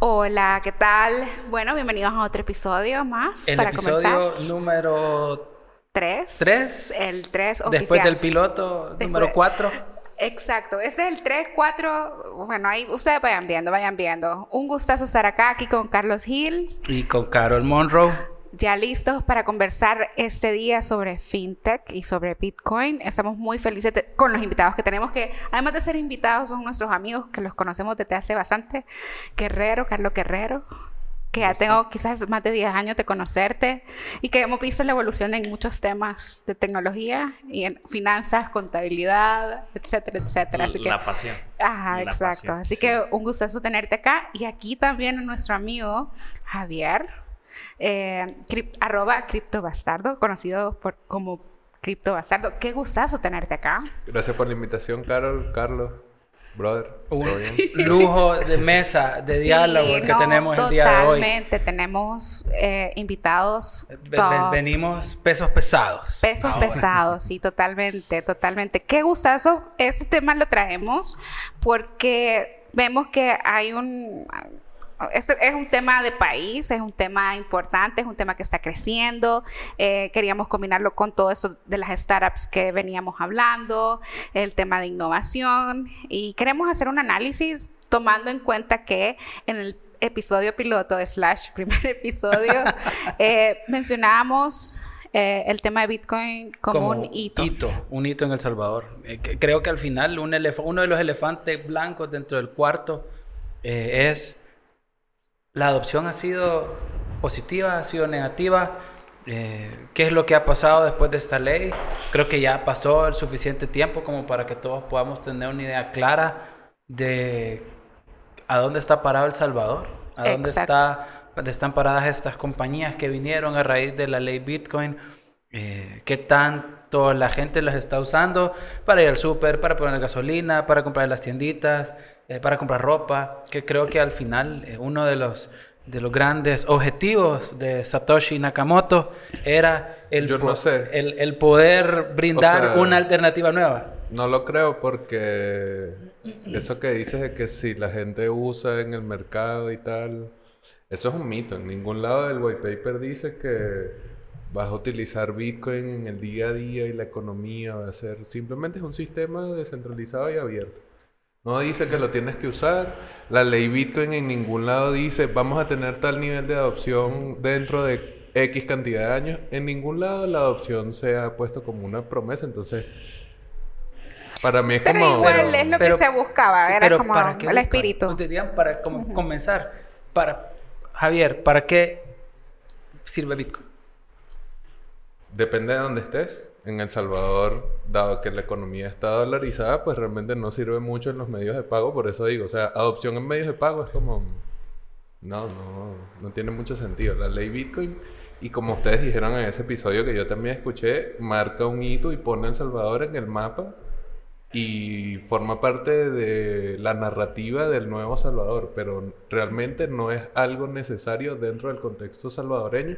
Hola, ¿qué tal? Bueno, bienvenidos a otro episodio más El para episodio comenzar. número Tres. tres. El 3 oficial. después del piloto número Después- 4. Exacto, ese es el 3, 4. Bueno, ahí ustedes vayan viendo, vayan viendo. Un gustazo estar acá, aquí con Carlos Gil. Y con Carol Monroe. Ya listos para conversar este día sobre fintech y sobre Bitcoin. Estamos muy felices de- con los invitados que tenemos, que además de ser invitados son nuestros amigos que los conocemos desde hace bastante. Guerrero, Carlos Guerrero, que ya tengo quizás más de 10 años de conocerte y que hemos visto la evolución en muchos temas de tecnología y en finanzas, contabilidad, etcétera, etcétera. Así que, La pasión. Ajá, La exacto. pasión, Así sí. que un gustazo tenerte acá. Y aquí también a nuestro amigo Javier, eh, crip- arroba criptobastardo, conocido por, como criptobastardo. Qué gustazo tenerte acá. Gracias por la invitación, Carol, Carlos, brother. Un lujo de mesa, de Sí, diálogo que no, tenemos el día de hoy. Totalmente, tenemos eh, invitados. Ven- ven- top, venimos pesos pesados. Pesos Ahora. pesados, sí, totalmente, totalmente. Qué gustazo. Ese tema lo traemos porque vemos que hay un... Es, es un tema de país, es un tema importante, es un tema que está creciendo. Eh, queríamos combinarlo con todo eso de las startups que veníamos hablando, el tema de innovación y queremos hacer un análisis tomando en cuenta que en el episodio piloto slash primer episodio eh, mencionábamos eh, el tema de Bitcoin como, un hito. Un hito en El Salvador. Eh, que- creo que al final un elef- uno de los elefantes blancos dentro del cuarto eh, es la adopción ha sido positiva, ha sido negativa. Eh, ¿Qué es lo que ha pasado después de esta ley? Creo que ya pasó el suficiente tiempo como para que todos podamos tener una idea clara de a dónde está parado El Salvador, a dónde, está, están paradas estas compañías que vinieron a raíz de la ley Bitcoin, eh, qué tanto la gente las está usando para ir al súper, para poner gasolina, para comprar en las tienditas, eh, para comprar ropa, que creo que al final eh, uno de los, de los grandes objetivos de Satoshi Nakamoto era el, Yo no sé. el, el poder brindar sea, una alternativa nueva. No lo creo porque eso que dices de que si la gente usa en el mercado y tal, eso es un mito. En ningún lado del white paper dice que vas a utilizar Bitcoin en el día a día y la economía va a ser simplemente es un sistema descentralizado y abierto. No dice que lo tienes que usar. La ley Bitcoin en ningún lado dice vamos a tener tal nivel de adopción dentro de X cantidad de años. En ningún lado la adopción se ha puesto como una promesa. Entonces, para mí es Pero como... igual es lo pero- que se buscaba, Sí, era pero como ¿para qué el buscan? espíritu. Ustedes dirían, para como comenzar, para Javier, ¿para qué sirve Bitcoin? Depende de dónde estés. En El Salvador, dado que la economía está dolarizada, pues realmente no sirve mucho en los medios de pago. Por eso digo, o sea, adopción en medios de pago es como... No, no, no tiene mucho sentido. La ley Bitcoin, y como ustedes dijeron en ese episodio que yo también escuché, marca un hito y pone a El Salvador en el mapa y forma parte de la narrativa del nuevo Salvador, pero realmente no es algo necesario dentro del contexto salvadoreño,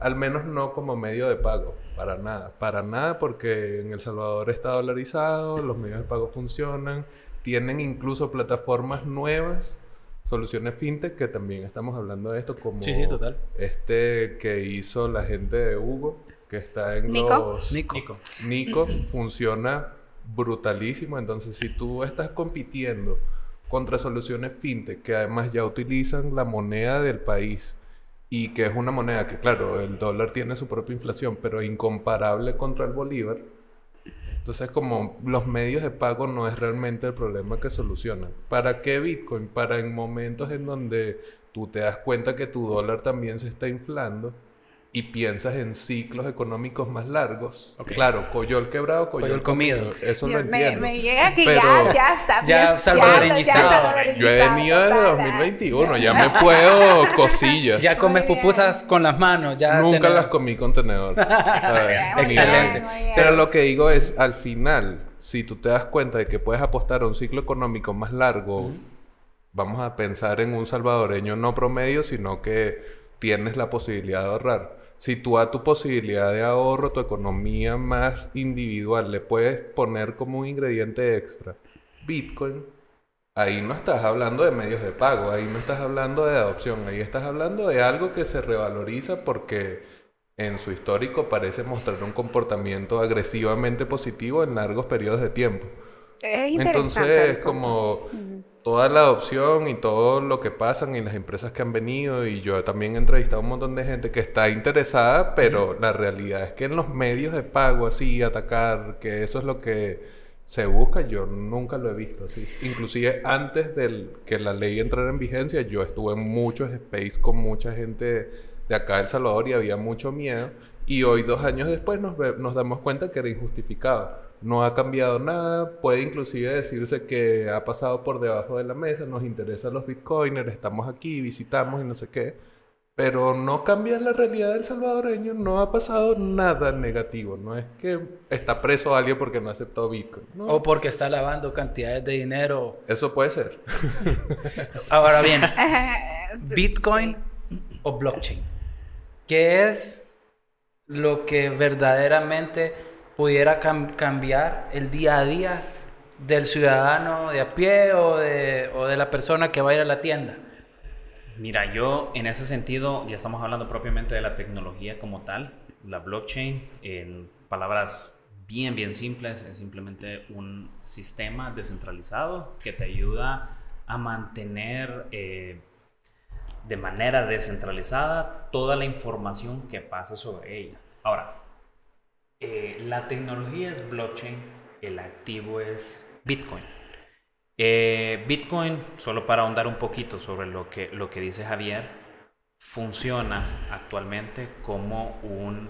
al menos no como medio de pago, para nada, para nada porque en El Salvador está dolarizado, los medios de pago funcionan, tienen incluso plataformas nuevas, soluciones fintech que también estamos hablando de esto como Sí, sí, total. este que hizo la gente de Hugo, que está en Nico. los Nico. Nico funciona brutalísimo. Entonces, si tú estás compitiendo contra soluciones fintech que además ya utilizan la moneda del país y que es una moneda que, claro, el dólar tiene su propia inflación, pero incomparable contra el bolívar. Entonces, como los medios de pago no es realmente el problema que solucionan. ¿Para qué Bitcoin? Para en momentos en donde tú te das cuenta que tu dólar también se está inflando y piensas en ciclos económicos más largos. Claro, coyol quebrado, coyol, Coyol comido. Eso lo Dios, me, entiendo. me llega que Pero ya, ya está. ya salvadoreñizado. Yo he venido desde total. 2021, ya me puedo cosillas. Ya comes pupusas con las manos. Ya Nunca las comí con tenedor. Excelente. nada. muy bien. Pero lo que digo es, al final, si tú te das cuenta de que puedes apostar a un ciclo económico más largo, vamos a pensar en un salvadoreño no promedio, sino que tienes la posibilidad de ahorrar. Si tú a tu posibilidad de ahorro, tu economía más individual, le puedes poner como un ingrediente extra Bitcoin, ahí no estás hablando de medios de pago, ahí no estás hablando de adopción, ahí estás hablando de algo que se revaloriza porque en su histórico parece mostrar un comportamiento agresivamente positivo en largos periodos de tiempo. Es interesante. Entonces, como toda la adopción y todo lo que pasan y las empresas que han venido, y yo también he entrevistado a un montón de gente que está interesada, pero la realidad es que en los medios de pago, así, atacar, que eso es lo que se busca, yo nunca lo he visto así. Inclusive antes de que la ley entrara en vigencia, yo estuve en muchos space con mucha gente de acá de El Salvador y había mucho miedo. Y hoy, dos años después, nos, nos damos cuenta que era injustificado. No ha cambiado nada, puede inclusive decirse que ha pasado por debajo de la mesa, nos interesan los bitcoiners, estamos aquí, visitamos y no sé qué pero no cambia la realidad del salvadoreño, no ha pasado nada negativo, no es que está preso alguien porque no aceptó Bitcoin. O porque está lavando cantidades de dinero. Eso puede ser. Ahora bien, Bitcoin o blockchain, ¿qué es lo que verdaderamente pudiera cambiar el día a día del ciudadano de a pie o de, o de la persona que va a ir a la tienda? Mira, yo en ese sentido, ya estamos hablando propiamente de la tecnología como tal, la blockchain, en palabras bien, bien simples, es simplemente un sistema descentralizado que te ayuda a mantener eh, de manera descentralizada toda la información que pasa sobre ella. Ahora, eh, la tecnología es blockchain, el activo es Bitcoin. Eh, Bitcoin, solo para ahondar un poquito sobre lo que, lo que dice Javier, funciona actualmente como un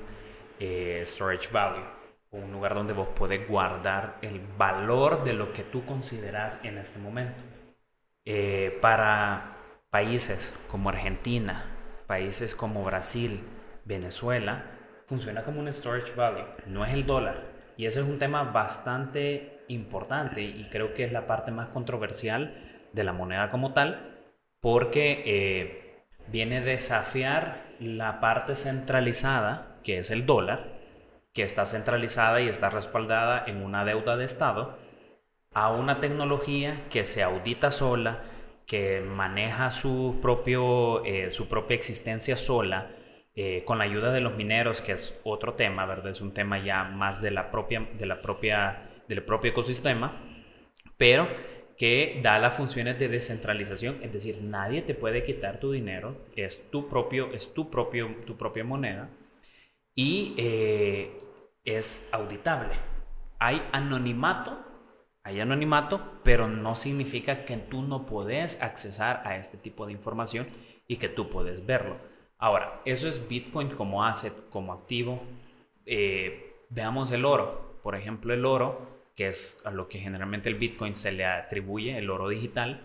eh, storage value, un lugar donde vos podés guardar el valor de lo que tú consideras en este momento. Para países como Argentina, países como Brasil, Venezuela, funciona como un storage value, no es el dólar. Y ese es un tema bastante importante y creo que es la parte más controversial de la moneda como tal, porque eh, viene a desafiar la parte centralizada, que es el dólar, que está centralizada y está respaldada en una deuda de Estado, a una tecnología que se audita sola, que maneja su, propio, eh, su propia existencia sola, eh, con la ayuda de los mineros, que es otro tema, ¿verdad? Es un tema ya más de la propia, de la propia del propio ecosistema, pero que da las funciones de descentralización, es decir, nadie te puede quitar tu dinero, es tu propio, es tu propio, tu propia moneda y eh, es auditable. Hay anonimato, hay anonimato, pero no significa que tú no puedes accesar a este tipo de información y que tú puedes verlo. Ahora, eso es Bitcoin como asset, como activo. Eh, veamos el oro. Por ejemplo, el oro que es a lo que generalmente el Bitcoin se le atribuye, el oro digital.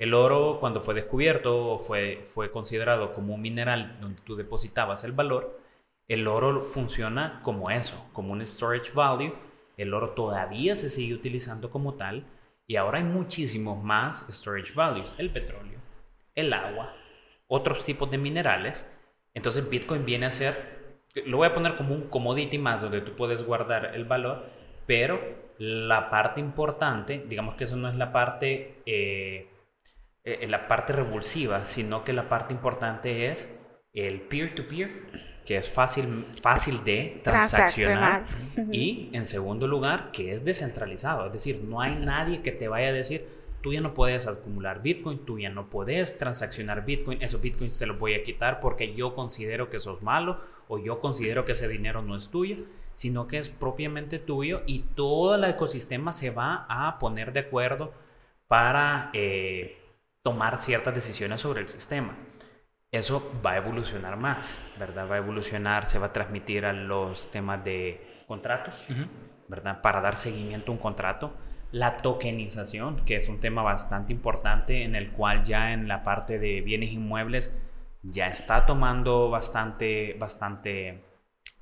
El oro, cuando fue descubierto, fue, fue considerado como un mineral donde tú depositabas el valor. El oro funciona como eso, como un storage value. El oro todavía se sigue utilizando como tal. Y ahora hay muchísimos más storage values. El petróleo, el agua, otros tipos de minerales. Entonces Bitcoin viene a ser, lo voy a poner como un commodity más donde tú puedes guardar el valor, pero la parte importante, digamos que eso no es la parte, eh, eh, la parte revulsiva, sino que la parte importante es el peer-to-peer, que es fácil, fácil de transaccionar. Y en segundo lugar, que es descentralizado. Es decir, no hay nadie que te vaya a decir, tú ya no puedes acumular Bitcoin, tú ya no puedes transaccionar Bitcoin, esos Bitcoins te los voy a quitar porque yo considero que sos malo o yo considero que ese dinero no es tuyo sino que es propiamente tuyo y todo el ecosistema se va a poner de acuerdo para eh, tomar ciertas decisiones sobre el sistema. Eso va a evolucionar más, ¿verdad? Va a evolucionar, se va a transmitir a los temas de contratos, ¿verdad? Para dar seguimiento a un contrato. La tokenización, que es un tema bastante importante en el cual ya en la parte de bienes inmuebles ya está tomando bastante, bastante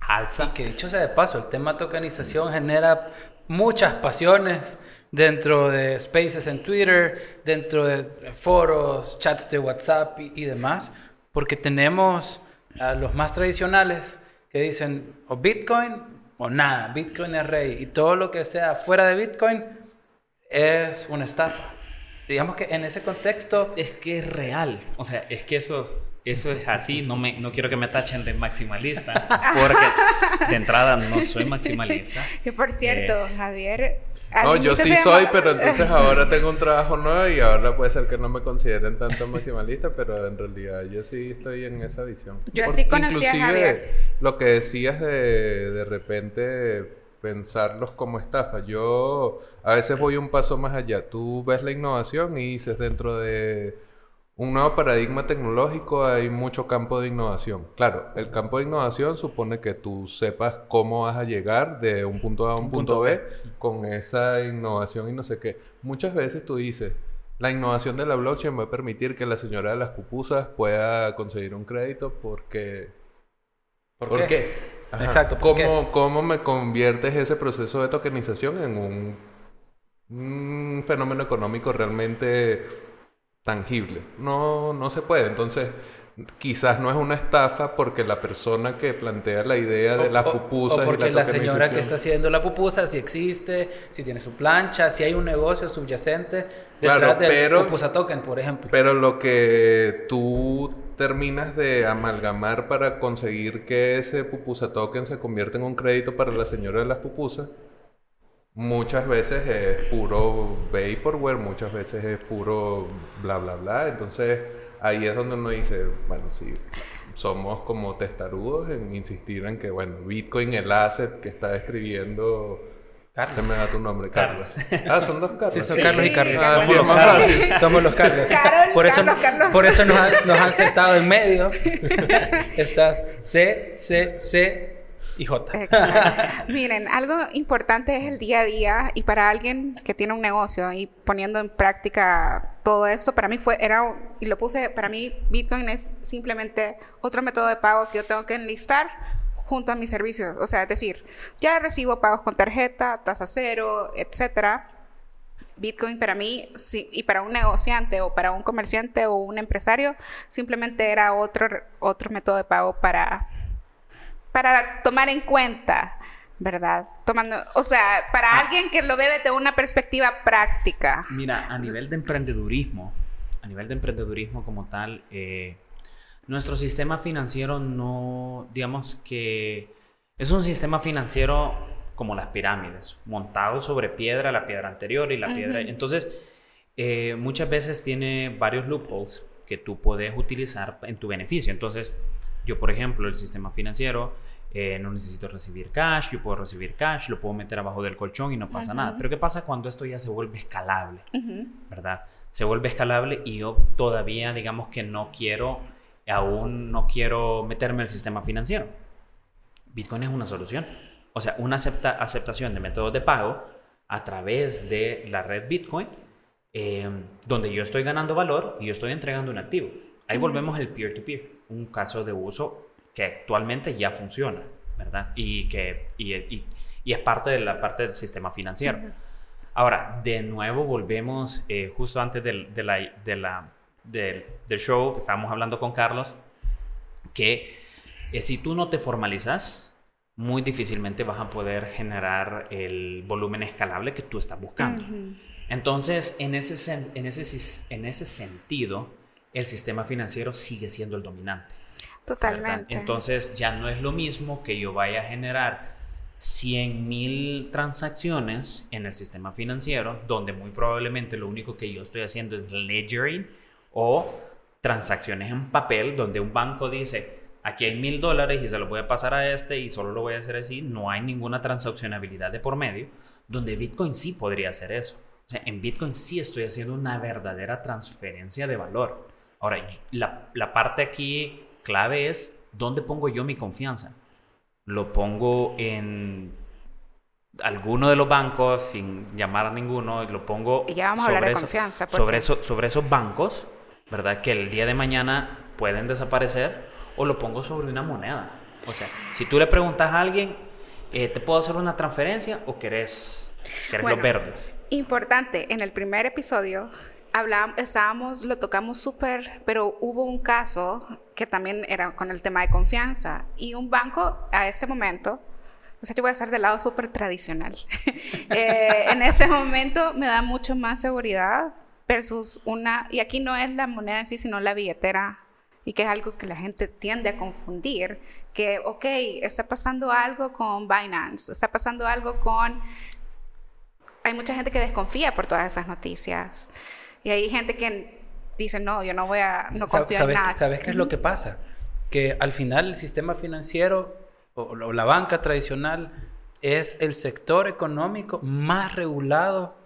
alza. que dicho sea de paso, el tema tokenización genera muchas pasiones dentro de spaces en Twitter, dentro de foros, chats de WhatsApp y, demás, porque tenemos a los más tradicionales que dicen o Bitcoin o nada, Bitcoin es rey y todo lo que sea fuera de Bitcoin es una estafa. digamos que en ese contexto... Es que es real. O sea, es que eso, eso es así. No, me, no quiero que me tachen de maximalista, porque de entrada no soy maximalista. Que por cierto, Eh, Javier... No, yo sí soy, pero entonces ahora tengo un trabajo nuevo y ahora puede ser que no me consideren tanto maximalista, pero en realidad yo sí estoy en esa visión. Yo Por- sí conocí a inclusive, Javier. lo que decías de de repente pensarlos como estafa. Yo a veces voy un paso más allá. Tú ves la innovación y dices dentro de un nuevo paradigma tecnológico hay mucho campo de innovación. Claro, el campo de innovación supone que tú sepas cómo vas a llegar de un punto A a un, punto, B, con esa innovación y no sé qué. Muchas veces tú dices, la innovación de la blockchain va a permitir que la señora de las pupusas pueda conseguir un crédito porque... ¿Por qué? Exacto, ¿por ¿Cómo, ¿Cómo me conviertes ese proceso de tokenización en un, un fenómeno económico realmente tangible? No, no se puede. Entonces, quizás no es una estafa porque la persona que plantea la idea de O- las o- pupusas o y porque la la, señora que está haciendo la pupusa, si existe, si tiene su plancha, si hay un negocio subyacente Claro, detrás del pero- pupusa token, por ejemplo. Pero lo que tú terminas de amalgamar para conseguir que ese pupusa token se convierta en un crédito para la señora de las pupusas, muchas veces es puro vaporware, muchas veces es puro bla bla bla. Entonces ahí es donde uno dice, bueno, sí, somos como testarudos en insistir en que, bueno, Bitcoin, el asset que está describiendo... Carlos. Se me da tu nombre, Carlos. Carlos. Ah, son dos Carlos. Sí, son Sí, Carlos sí, y Carlos. Ah, sí, somos, es los más Carlos. fácil. somos los Carlos. Carol, por eso, Carlos, Carlos. Por eso nos, han, nos han sentado en medio. Estás C, C, C y J. Exacto. Miren, algo importante es el día a día y para alguien que tiene un negocio y poniendo en práctica todo eso, para mí fue, era, y lo puse, para mí Bitcoin es simplemente otro método de pago que yo tengo que enlistar junto a mis servicios. O sea, es decir, ya recibo pagos con tarjeta, tasa cero, etcétera. Bitcoin para mí sí, y para un negociante o para un comerciante o un empresario simplemente era otro, otro método de pago para, para tomar en cuenta, ¿verdad? Tomando, o sea, para alguien que lo ve desde una perspectiva práctica. Mira, a nivel de emprendedurismo, a nivel de emprendedurismo como tal, eh, nuestro sistema financiero no, digamos que es un sistema financiero como las pirámides, montado sobre piedra, la piedra anterior y la piedra. Entonces, eh, muchas veces tiene varios loopholes que tú puedes utilizar en tu beneficio. Entonces, yo, por ejemplo, el sistema financiero, eh, no necesito recibir cash, yo puedo recibir cash, lo puedo meter abajo del colchón y no pasa nada. Pero ¿qué pasa cuando esto ya se vuelve escalable? ¿Verdad? Se vuelve escalable y yo todavía, digamos que no quiero, aún no quiero meterme al sistema financiero. Bitcoin es una solución. O sea, una acepta- aceptación de métodos de pago a través de la red Bitcoin, eh, donde yo estoy ganando valor y yo estoy entregando un activo. Ahí volvemos al peer-to-peer, un caso de uso que actualmente ya funciona, ¿verdad? Y que y, y- y es parte de la parte del sistema financiero. Ahora, de nuevo volvemos, eh, justo antes de la, de la- del, del show, estábamos hablando con Carlos, que eh, si tú no te formalizas, muy difícilmente vas a poder generar el volumen escalable que tú estás buscando. Entonces, en ese, en, ese, en ese sentido, el sistema financiero sigue siendo el dominante. ¿verdad? Totalmente. Entonces, ya no es lo mismo que yo vaya a generar 100 mil transacciones en el sistema financiero, donde muy probablemente lo único que yo estoy haciendo es ledgering o transacciones en papel, donde un banco dice, aquí hay mil dólares y se lo voy a pasar a este y solo lo voy a hacer así, no hay ninguna transaccionabilidad de por medio, donde Bitcoin sí podría hacer eso. O sea, en Bitcoin sí estoy haciendo una verdadera transferencia de valor. Ahora, la, la parte aquí clave es, ¿dónde pongo yo mi confianza? Lo pongo en alguno de los bancos, sin llamar a ninguno, y lo pongo Y ya vamos a hablar de eso- confianza, porque- sobre, eso, sobre esos bancos, ¿verdad? Que el día de mañana pueden desaparecer, o lo pongo sobre una moneda. O sea, si tú le preguntas a alguien, eh, ¿te puedo hacer una transferencia o querés, querés Bueno, los verdes? Importante, en el primer episodio hablábamos, estábamos, lo tocamos súper, pero hubo un caso que también era con el tema de confianza y un banco a ese momento, o sea, yo voy a estar del lado súper tradicional, Eh, en ese momento me da mucho más seguridad versus una, y aquí no es la moneda en sí, sino la billetera, y que es algo que la gente tiende a confundir, que, ok, está pasando algo con Binance, está pasando algo con... Hay mucha gente que desconfía por todas esas noticias, y hay gente que dice, no, yo no voy a, no confío en nada. ¿Sabes qué es lo que pasa? Que al final el sistema financiero o, la banca tradicional es el sector económico más regulado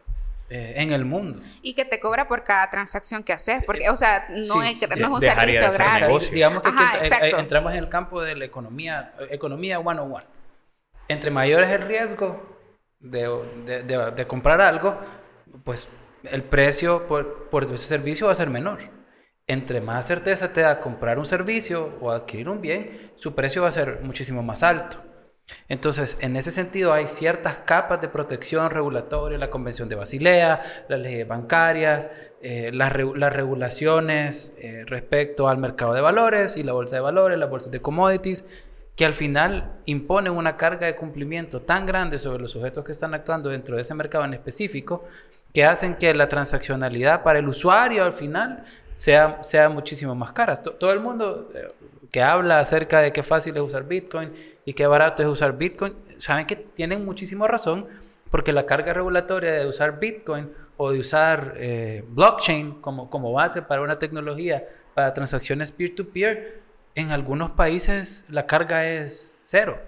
eh, en el mundo. Y que te cobra por cada transacción que haces, porque, o sea, no, es, no es un servicio gratis. Digamos que, entramos en el campo de la economía, economía one-on-one. Entre mayor es el riesgo de, de, de, comprar algo, pues el precio por, por ese servicio va a ser menor. Entre más certeza te da comprar un servicio o adquirir un bien, su precio va a ser muchísimo más alto. Entonces, en ese sentido, hay ciertas capas de protección regulatoria, la Convención de Basilea, las leyes bancarias, eh, las, regulaciones eh, respecto al mercado de valores y la bolsa de valores, las bolsas de commodities, que al final imponen una carga de cumplimiento tan grande sobre los sujetos que están actuando dentro de ese mercado en específico, que hacen que la transaccionalidad para el usuario al final sea, sea muchísimo más cara. todo el mundo eh, que habla acerca de qué fácil es usar Bitcoin y qué barato es usar Bitcoin, saben que tienen muchísima razón porque la carga regulatoria de usar Bitcoin o de usar eh, blockchain como, como base para una tecnología para transacciones peer-to-peer, en algunos países la carga es cero.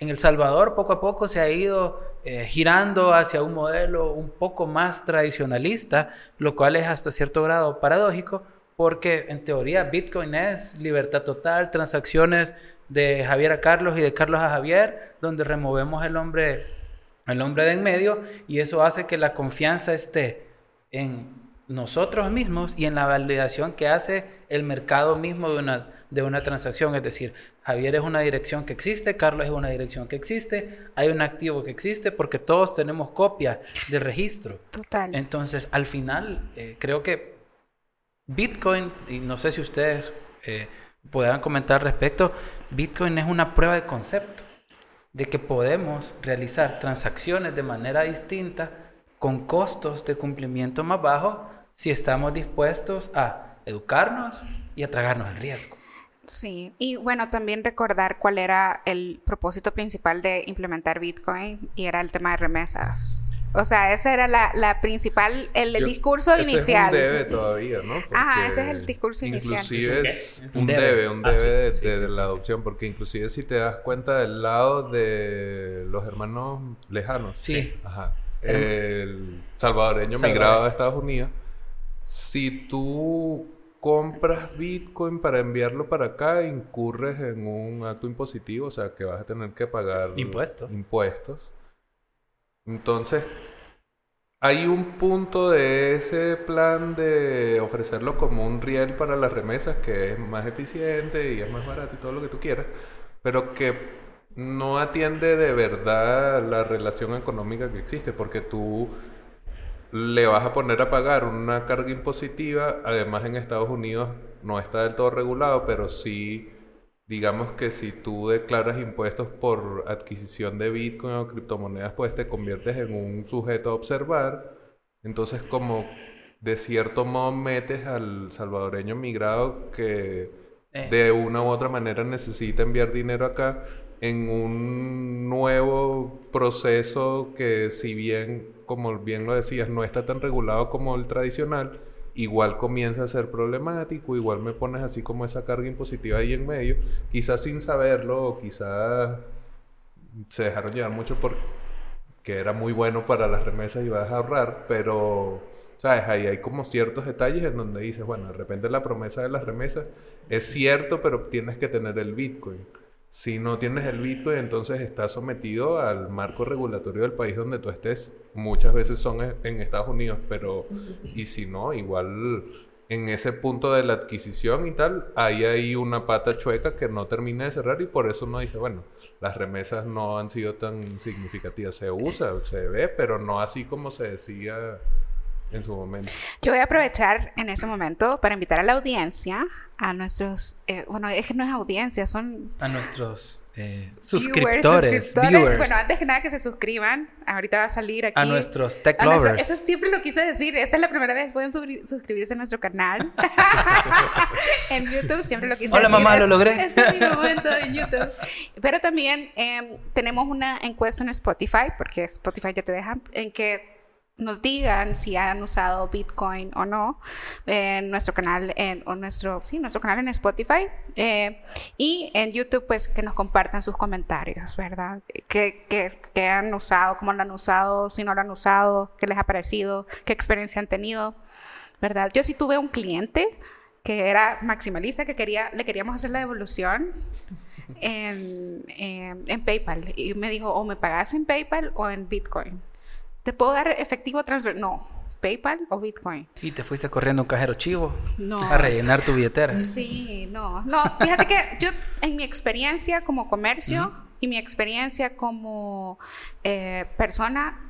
En El Salvador poco a poco se ha ido eh, girando hacia un modelo un poco más tradicionalista, lo cual es hasta cierto grado paradójico, porque en teoría Bitcoin es libertad total, transacciones de Javier a Carlos y de Carlos a Javier, donde removemos el hombre, el hombre de en medio y eso hace que la confianza esté en nosotros mismos y en la validación que hace el mercado mismo de una, de una transacción. Es decir, Javier es una dirección que existe, Carlos es una dirección que existe, hay un activo que existe porque todos tenemos copia de registro. Total. Entonces, al final, eh, creo que Bitcoin, y no sé si ustedes... Eh, puedan comentar respecto, Bitcoin es una prueba de concepto de que podemos realizar transacciones de manera distinta con costos de cumplimiento más bajos si estamos dispuestos a educarnos y a tragarnos el riesgo. Sí, y bueno, también recordar cuál era el propósito principal de implementar Bitcoin y era el tema de remesas. O sea, ese era la, principal, el discurso inicial. Es un debe todavía, ¿no? Ajá, ese es el discurso inicial. Inclusive es un debe, un debe, de, la adopción, porque inclusive si te das cuenta del lado de los hermanos lejanos. Sí. Ajá. El salvadoreño migrado a Estados Unidos. Si tú compras Bitcoin para enviarlo para acá, incurres en un acto impositivo, o sea que vas a tener que pagar impuestos. impuestos entonces, hay un punto de ese plan de ofrecerlo como un riel para las remesas que es más eficiente y es más barato y todo lo que tú quieras, pero que no atiende de verdad la relación económica que existe, porque tú le vas a poner a pagar una carga impositiva, además en Estados Unidos no está del todo regulado, pero sí digamos que si tú declaras impuestos por adquisición de Bitcoin o criptomonedas, pues te conviertes en un sujeto a observar. Entonces, como de cierto modo metes al salvadoreño migrado que eh. de una u otra manera necesita enviar dinero acá en un nuevo proceso que si bien, como bien lo decías, no está tan regulado como el tradicional, igual comienza a ser problemático, igual me pones así como esa carga impositiva ahí en medio, quizás sin saberlo, o quizás se dejaron llevar mucho porque era muy bueno para las remesas y vas a ahorrar, pero, ¿sabes? Ahí hay como ciertos detalles en donde dices, bueno, de repente la promesa de las remesas es cierto, pero tienes que tener el Bitcoin. Si no tienes el Bitcoin, entonces estás sometido al marco regulatorio del país donde tú estés. Muchas veces son en Estados Unidos, pero y si no, igual en ese punto de la adquisición y tal, ahí hay una pata chueca que no termina de cerrar y por eso uno dice, bueno, las remesas no han sido tan significativas. Se usa, se ve, pero no así como se decía en su momento. Yo voy a aprovechar en ese momento para invitar a la audiencia, a nuestros, eh, bueno, es que no es audiencia, son... A nuestros eh, Viewers, suscriptores, suscriptores. viewers, Bueno, antes que nada que se suscriban. Ahorita va a salir aquí. a nuestros tech a nuestro- lovers. eso siempre lo quise decir. Esta es la primera vez. Pueden suscribirse a nuestro canal. en YouTube siempre lo quise Hola, decir. mamá, lo logré. Este es mi momento en YouTube. Pero también em, tenemos una encuesta en Spotify, porque Spotify ya te deja, en que nos digan si han usado Bitcoin o no en nuestro canal en o nuestro sí nuestro canal en Spotify eh, y en YouTube pues que nos compartan sus comentarios verdad que, que, que han usado cómo lo han usado si no lo han usado qué les ha parecido qué experiencia han tenido verdad yo sí tuve un cliente que era maximalista que quería le queríamos hacer la devolución en, en, en PayPal y me dijo o me pagas en PayPal o en Bitcoin ¿Te puedo dar efectivo transfer? No. ¿PayPal o Bitcoin? Y te fuiste corriendo un cajero chivo No. a rellenar tu billetera. Sí, no. No, fíjate que yo, en mi experiencia como comercio y mi experiencia como eh, persona,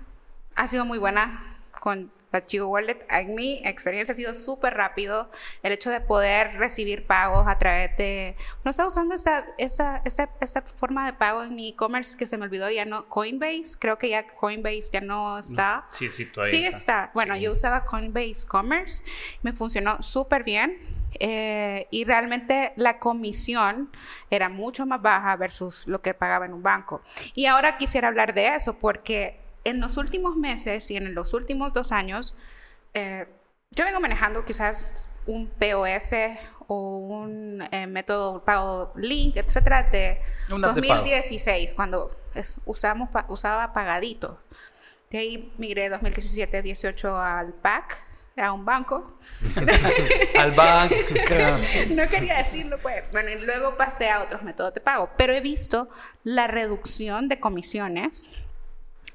ha sido muy buena con la Chivo Wallet. En mi experiencia ha sido súper rápido el hecho de poder recibir pagos a través de... No estaba usando esta, esta, esta, esta forma de pago en mi e-commerce que se me olvidó ya no... Coinbase, creo que ya Coinbase ya no está. Sí, sí, todavía Sí está. Bueno, Sí. yo usaba Coinbase Commerce, me funcionó súper bien eh, y realmente la comisión era mucho más baja versus lo que pagaba en un banco. Y ahora quisiera hablar de eso porque en los últimos meses y en los últimos dos años, eh, yo vengo manejando quizás un POS o un eh, método pago link, etcétera, de Una app de pago. 2016, cuando es- usamos, pa- usaba pagadito. De ahí migré 2017-18 al PAC, a un banco. Al banco. no quería decirlo, pues. Bueno, y luego pasé a otros métodos de pago. Pero he visto la reducción de comisiones.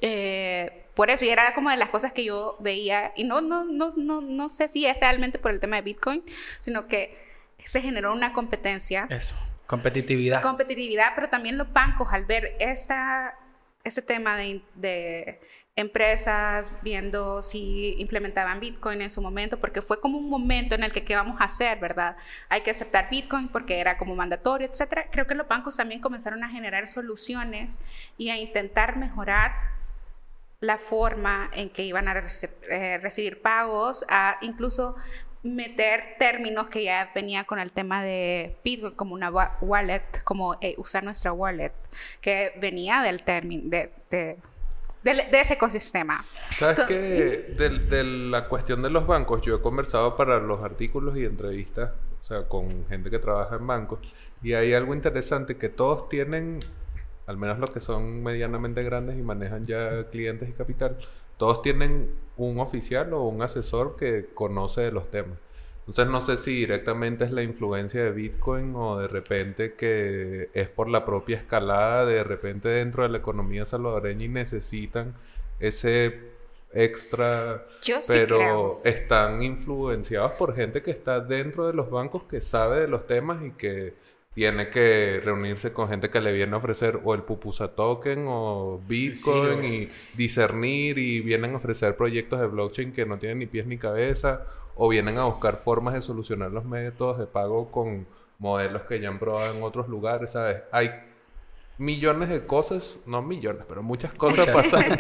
Eh, por eso, y era como de las cosas que yo veía, y no, no, no, no, no sé si es realmente por el tema de Bitcoin, sino que se generó una competencia Eso. Competitividad. competitividad, pero también los bancos al ver esta, este tema de, de empresas viendo si implementaban Bitcoin en su momento, porque fue como un momento en el que qué vamos a hacer, ¿verdad? Hay que aceptar Bitcoin porque era como mandatorio, etcétera. Creo que los bancos también comenzaron a generar soluciones y a intentar mejorar la forma en que iban a rece- eh, recibir pagos, a incluso meter términos que ya venía con el tema de Bitcoin como una wa- wallet, como eh, usar nuestra wallet, que venía del término, de, de, de ese ecosistema. ¿Sabes? De, de la cuestión de los bancos, yo he conversado para los artículos y entrevistas, o sea, con gente que trabaja en bancos, y hay algo interesante que todos tienen, al menos los que son medianamente grandes y manejan ya clientes y capital, todos tienen un oficial o un asesor que conoce de los temas. Entonces no sé si directamente es la influencia de Bitcoin o de repente que es por la propia escalada, de repente dentro de la economía salvadoreña y necesitan ese extra, Yo pero están influenciados por gente que está dentro de los bancos que sabe de los temas y que tiene que reunirse con gente que le viene a ofrecer o el pupusa token o Bitcoin y discernir y vienen a ofrecer proyectos de blockchain que no tienen ni pies ni cabeza o vienen a buscar formas de solucionar los métodos de pago con modelos que ya han probado en otros lugares, ¿sabes? Hay millones de cosas, no millones, pero muchas cosas pasando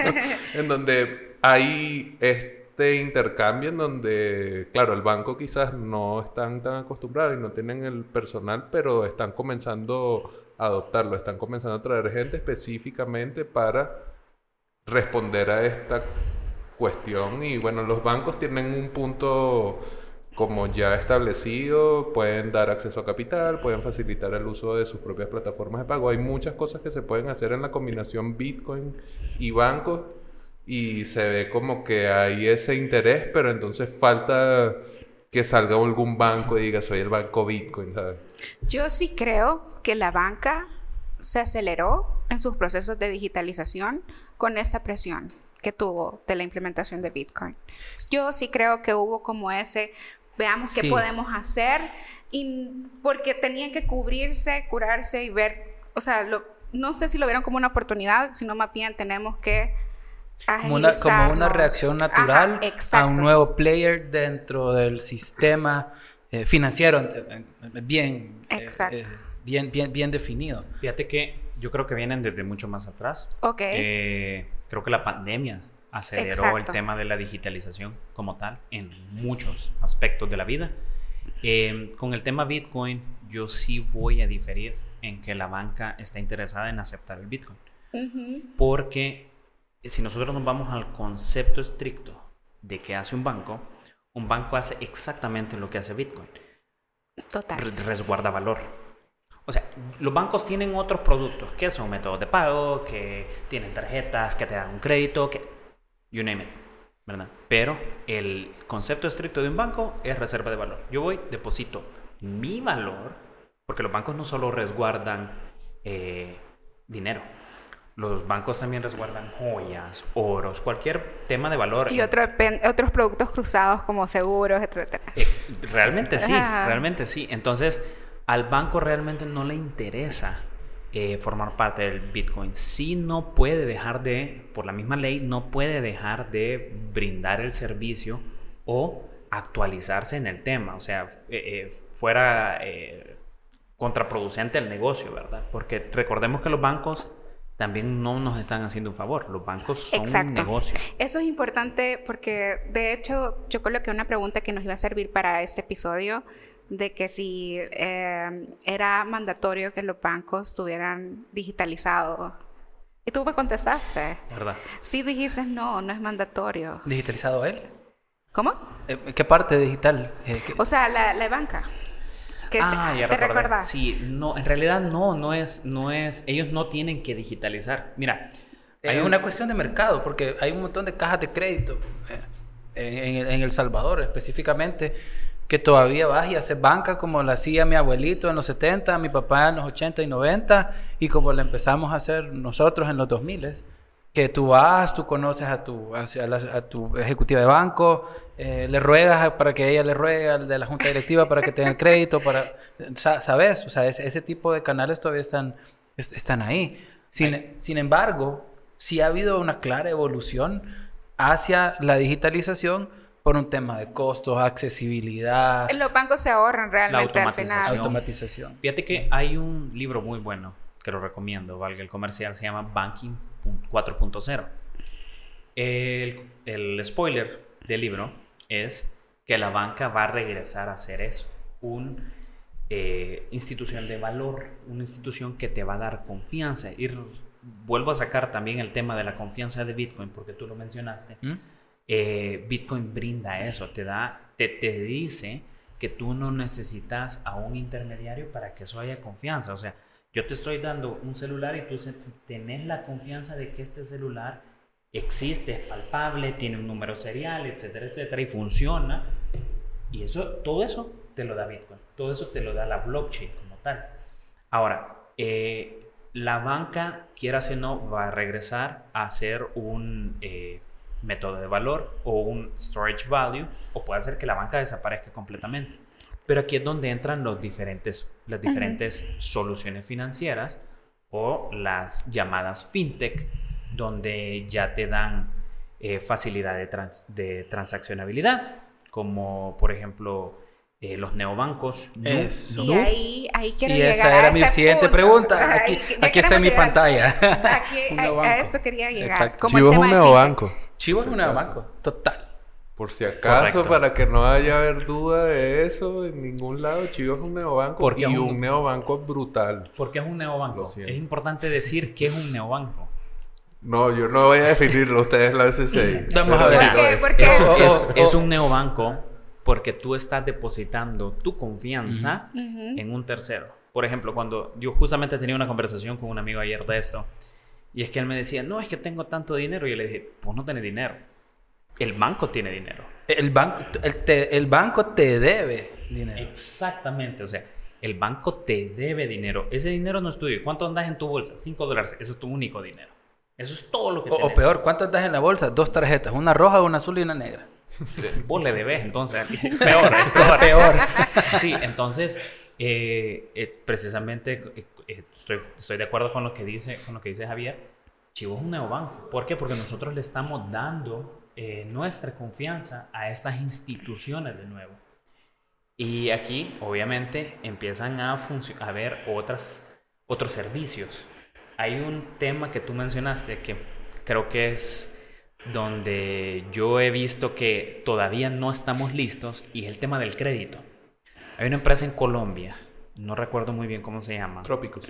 en donde hay este intercambio en donde, claro, el banco quizás no están tan acostumbrados y no tienen el personal, pero están comenzando a adoptarlo, están comenzando a traer gente específicamente para responder a esta cuestión y bueno, los bancos tienen un punto como ya establecido, pueden dar acceso a capital, pueden facilitar el uso de sus propias plataformas de pago. Hay muchas cosas que se pueden hacer en la combinación Bitcoin y bancos y se ve como que hay ese interés, pero entonces falta que salga algún banco y diga soy el banco Bitcoin, ¿sabes? Yo sí creo que la banca se aceleró en sus procesos de digitalización con esta presión que tuvo de la implementación de Bitcoin. Yo sí creo que hubo como ese, veamos qué Sí. podemos hacer, y porque tenían que cubrirse, curarse y ver, o sea, lo- no sé si lo vieron como una oportunidad, sino más bien tenemos que Como una, como una reacción Ajá, natural a exacto. un nuevo player dentro del sistema eh, financiero eh, eh, bien, eh, Exacto. eh, bien, bien, bien definido. Fíjate que yo creo que vienen desde mucho más atrás. Ok. Eh, creo que la pandemia aceleró Exacto. el tema de la digitalización como tal en muchos aspectos de la vida. Eh, con el tema Bitcoin, yo sí voy a diferir en que la banca está interesada en aceptar el Bitcoin. Ujú. Porque si nosotros nos vamos al concepto estricto de que hace un banco, un banco hace exactamente lo que hace Bitcoin. Total. Re- resguarda valor. O sea, los bancos tienen otros productos que son métodos de pago, que tienen tarjetas, que te dan un crédito, que... You name it, ¿verdad? Pero el concepto estricto de un banco es reserva de valor. Yo voy, deposito mi valor, porque los bancos no solo resguardan eh, dinero. Los bancos también resguardan joyas, oros, cualquier tema de valor. Y otro, otros productos cruzados como seguros, etcétera. Eh, realmente sí, Ajá. realmente sí. Entonces, al banco realmente no le interesa eh, formar parte del Bitcoin. Sí no puede dejar de, por la misma ley, no puede dejar de brindar el servicio o actualizarse en el tema. O sea, eh, fuera contraproducente el negocio, ¿verdad? Porque recordemos que los bancos también no nos están haciendo un favor. Los bancos son un Exacto. negocio. Eso es importante porque, de hecho, yo coloqué una pregunta que nos iba a servir para este episodio de que si eh, era mandatorio que los bancos estuvieran digitalizados. Y tú me contestaste. ¿Verdad? Sí dijiste, no, no es mandatorio. ¿Digitalizado él? ¿Cómo? Eh, ¿Qué parte digital? Eh, ¿qué- O sea, la, la banca. Que ah, se- ya ¿Te recordás? Sí, no, en realidad no, no es, no es, ellos no tienen que digitalizar. Mira, Hay una cuestión de mercado, porque hay un montón de cajas de crédito eh, en, en- en El Salvador específicamente, que todavía vas y haces banca como la hacía mi abuelito en los 70, mi papá en los 80 y 90, y como la empezamos a hacer nosotros en los 2000, que tú vas, tú conoces a tu, hacia la- a tu ejecutiva de banco, eh, le ruegas para que ella le ruegue al de la junta directiva para que tenga crédito, para, sa- ¿sabes? O sea, ese, ese tipo de canales todavía están, es- están ahí. Sin, sin embargo, sí ha habido una clara evolución hacia la digitalización por un tema de costos, accesibilidad, Los bancos se ahorran realmente al final. automatización. automatización. Fíjate que hay un libro muy bueno que lo recomiendo, valga el comercial, se llama Banking 4.0. El, el spoiler del libro es que la banca va a regresar a ser eso, una institución de valor, una institución que te va a dar confianza. Y vuelvo a sacar también el tema de la confianza de Bitcoin, porque tú lo mencionaste. ¿Mm? Eh, Bitcoin brinda eso, te da, te, te dice que tú no necesitas a un intermediario para que eso haya confianza. O sea, yo te estoy dando un celular y tú tenés la confianza de que este celular existe, es palpable, tiene un número serial, etcétera, etcétera, y funciona. Y eso, todo eso te lo da Bitcoin, todo eso te lo da la blockchain como tal. Ahora, eh, la banca, quieras o no, va a regresar a ser un eh, método de valor o un storage value, o puede hacer que la banca desaparezca completamente. Pero aquí es donde entran los diferentes, las diferentes soluciones financieras o las llamadas fintech, donde ya te dan eh, facilidad de, trans- de transaccionabilidad, como por ejemplo eh, los neobancos. Y ahí, ahí quiero Y llegar esa a era mi siguiente punto. pregunta. Aquí, aquí está en mi llegar- pantalla. Aquí, a, a eso quería llegar. Exacto. Chivo es un neobanco. Chivo es un neobanco, total. Por si acaso, Correcto. para que no haya haber duda de eso en ningún lado, Chivo es un neobanco Porque y es un... un- neobanco brutal. ¿Por qué es un neobanco? Es importante decir que es un neobanco. No, yo no voy a definirlo, ustedes la C6. Vamos a ver. es. Es, es- un neobanco porque tú estás depositando tu confianza Ujú. en un tercero. Por ejemplo, cuando yo justamente tenía una conversación con un amigo ayer de esto, y es que él me decía, no, es que tengo tanto dinero. Y yo le dije, pues no tenés dinero. El banco tiene dinero. El banco, el, te- el banco te debe dinero. Exactamente, o sea, el banco te debe dinero. Ese dinero no es tuyo. ¿Cuánto andas en tu bolsa? 5 dólares. Ese es tu único dinero. Eso es todo lo que O, o tenés. peor, ¿cuánto estás en la bolsa? Dos tarjetas, una roja, una azul y una negra. Vos le debes, entonces. Peor, es peor. Peor. Sí, entonces, eh, eh, precisamente eh, eh, estoy, estoy de acuerdo con lo que dice, con lo que dice Javier. Chivo es un neobanco. ¿Por qué? Porque nosotros le estamos dando eh, nuestra confianza a estas instituciones de nuevo. Y aquí, obviamente, empiezan a, a haber otras, otros servicios. hay un tema que tú mencionaste que creo que es donde yo he visto que todavía no estamos listos y es el tema del crédito. Hay una empresa en Colombia, no recuerdo muy bien cómo se llama. Trópicos.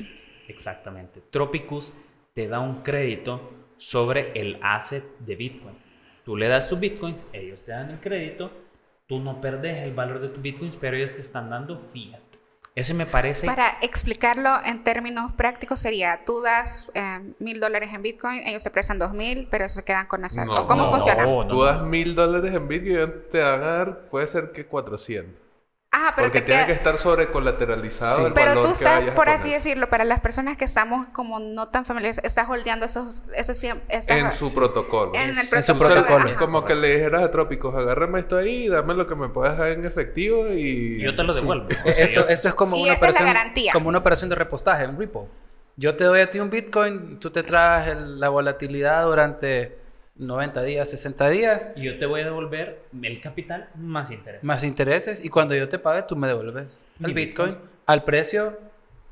Exactamente. Tropicus te da un crédito sobre el asset de Bitcoin. Tú le das tus Bitcoins, ellos te dan el crédito, tú no perdes el valor de tus Bitcoins, pero ellos te están dando fiat. Ese me parece... Para explicarlo en términos prácticos sería, tú das eh, mil dólares en Bitcoin, ellos se prestan dos mil, pero se quedan con esa... No, ¿Cómo no, funciona? no. Tú das mil dólares en Bitcoin y te van a dar, puede ser que 400. Pero Porque te tiene queda- que estar sobre colateralizado Sí. el Pero valor tú que estás, por así decirlo, para las personas que estamos como no tan familiares, estás holdeando esos, esos, esas- En su protocolo. en el En su protocolo. protocolo. ajá. Como que le dijeras a Trópicos, agárrame esto ahí, dame lo que me puedas dar en efectivo y... Yo te lo Sí. devuelvo. O sea, Esto, yo- esto es como Y una esa es la operación, garantía. como una operación de repostaje, un repo. Yo te doy a ti un Bitcoin, tú te traes el- la volatilidad durante 90 días, 60 días, y yo te voy a devolver el capital más interés. más intereses, y cuando yo te pague, tú me devuelves el Bitcoin, Bitcoin. al precio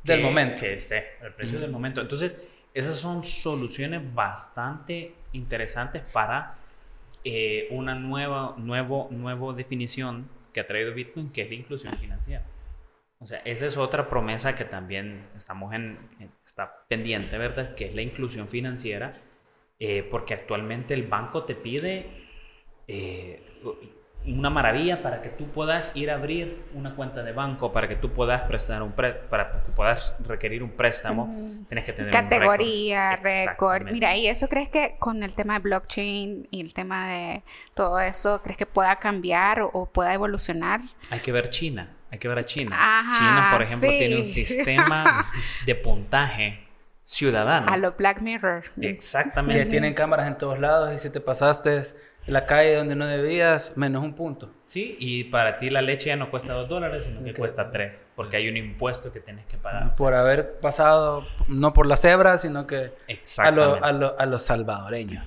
del momento. Que esté, el precio del momento. Entonces, esas son soluciones bastante interesantes para eh, una nueva nuevo, nuevo definición que ha traído Bitcoin, que es la inclusión financiera. O sea, esa es otra promesa que también estamos en, en- está pendiente, ¿verdad? Que es la inclusión financiera, eh, porque actualmente el banco te pide eh, una maravilla para que tú puedas ir a abrir una cuenta de banco, para que tú puedas prestar un pre- para que puedas requerir un préstamo, tienes que tener categoría, récord. Mira, ¿y eso crees que con el tema de blockchain y el tema de todo eso, crees que pueda cambiar o, o pueda evolucionar? Hay que ver China, hay que ver a China. Ajá, China, por ejemplo, sí. tiene un sistema de puntaje ciudadano. A lo Black Mirror. Exactamente. Que tienen cámaras en todos lados y si te pasaste la calle donde no debías, menos un punto. Sí, y para ti la leche ya no cuesta dos dólares, sino que cuesta tres, porque hay un impuesto que tienes que pagar. Por haber pasado no por la cebra, sino que a, lo- a, lo- a los salvadoreños.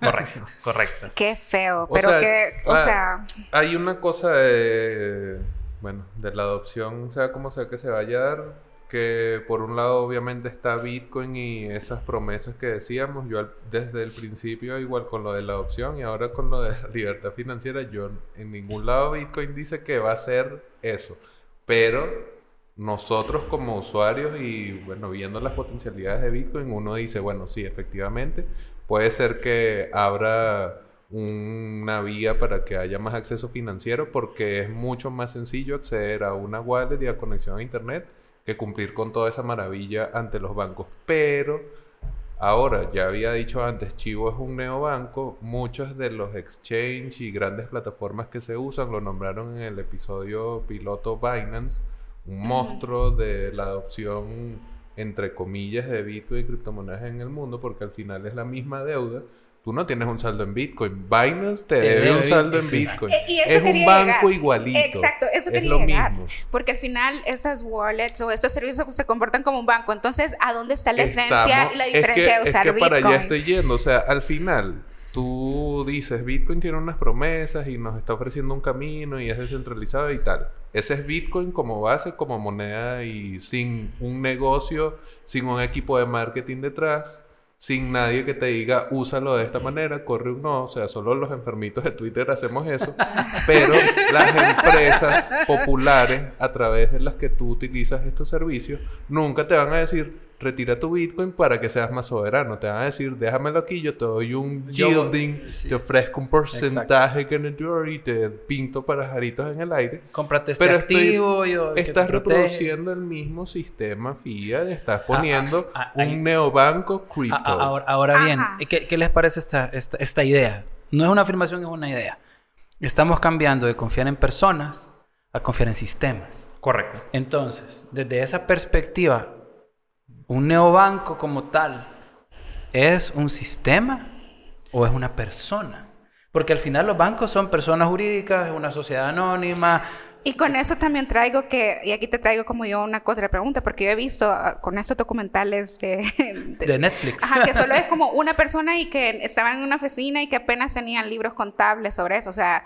Correcto, correcto. Qué feo, O pero sea, que, o ah, sea, Hay una cosa de... Bueno, de la adopción, sea como sea que se vaya a dar, que por un lado obviamente está Bitcoin y esas promesas que decíamos, yo desde el principio igual con lo de la adopción y ahora con lo de la libertad financiera, yo en ningún lado Bitcoin dice que va a ser eso, pero nosotros como usuarios y bueno, viendo las potencialidades de Bitcoin, uno dice, bueno, sí, efectivamente, puede ser que abra una vía para que haya más acceso financiero porque es mucho más sencillo acceder a una wallet y a conexión a internet que cumplir con toda esa maravilla ante los bancos. Pero ahora, ya había dicho antes, Chivo es un neobanco, muchos de los exchange y grandes plataformas que se usan lo nombraron en el episodio piloto Binance, un monstruo de la adopción entre comillas de Bitcoin y criptomonedas en el mundo porque al final es la misma deuda. Tú no tienes un saldo en Bitcoin. Binance te, Te debe debe un saldo en Bitcoin. Y eso es un banco llegar. igualito. Exacto, eso es lo llegar. mismo. Porque al final esas wallets o estos servicios se comportan como un banco. Entonces, ¿a dónde está la esencia y la es diferencia que- de usar es que para Bitcoin? allá estoy yendo. O sea, al final, tú dices, Bitcoin tiene unas promesas y nos está ofreciendo un camino y es descentralizado y tal. Ese es Bitcoin como base, como moneda y sin un negocio, sin un equipo de marketing detrás, sin nadie que te diga, úsalo de esta manera, corre un no. O sea, solo los enfermitos de Twitter hacemos eso. Pero las empresas populares, a través de las que tú utilizas estos servicios, nunca te van a decir, retira tu Bitcoin para que seas más soberano. Te van a decir, déjamelo aquí, yo te doy un yielding, sí. te ofrezco un porcentaje que endure y te pinto pajaritos en el aire. Cómprate este Pero estoy- activo. yo- Estás reproduciendo el mismo sistema fiat, estás poniendo ah, hay- un neobanco cripto. Ahora, ahora bien. ¿qué, qué les parece esta, esta, esta idea? No es una afirmación, es una idea. Estamos cambiando de confiar en personas a confiar en sistemas. Correcto. Entonces, desde esa perspectiva, un neobanco como tal, ¿es un sistema o es una persona? Porque al final los bancos son personas jurídicas, es una sociedad anónima. Y con eso también traigo que, y aquí te traigo como yo una otra pregunta, porque yo he visto ah, con estos documentales de, de- De Netflix. Ajá, que solo es como una persona y que estaban en una oficina y que apenas tenían libros contables sobre eso. O sea,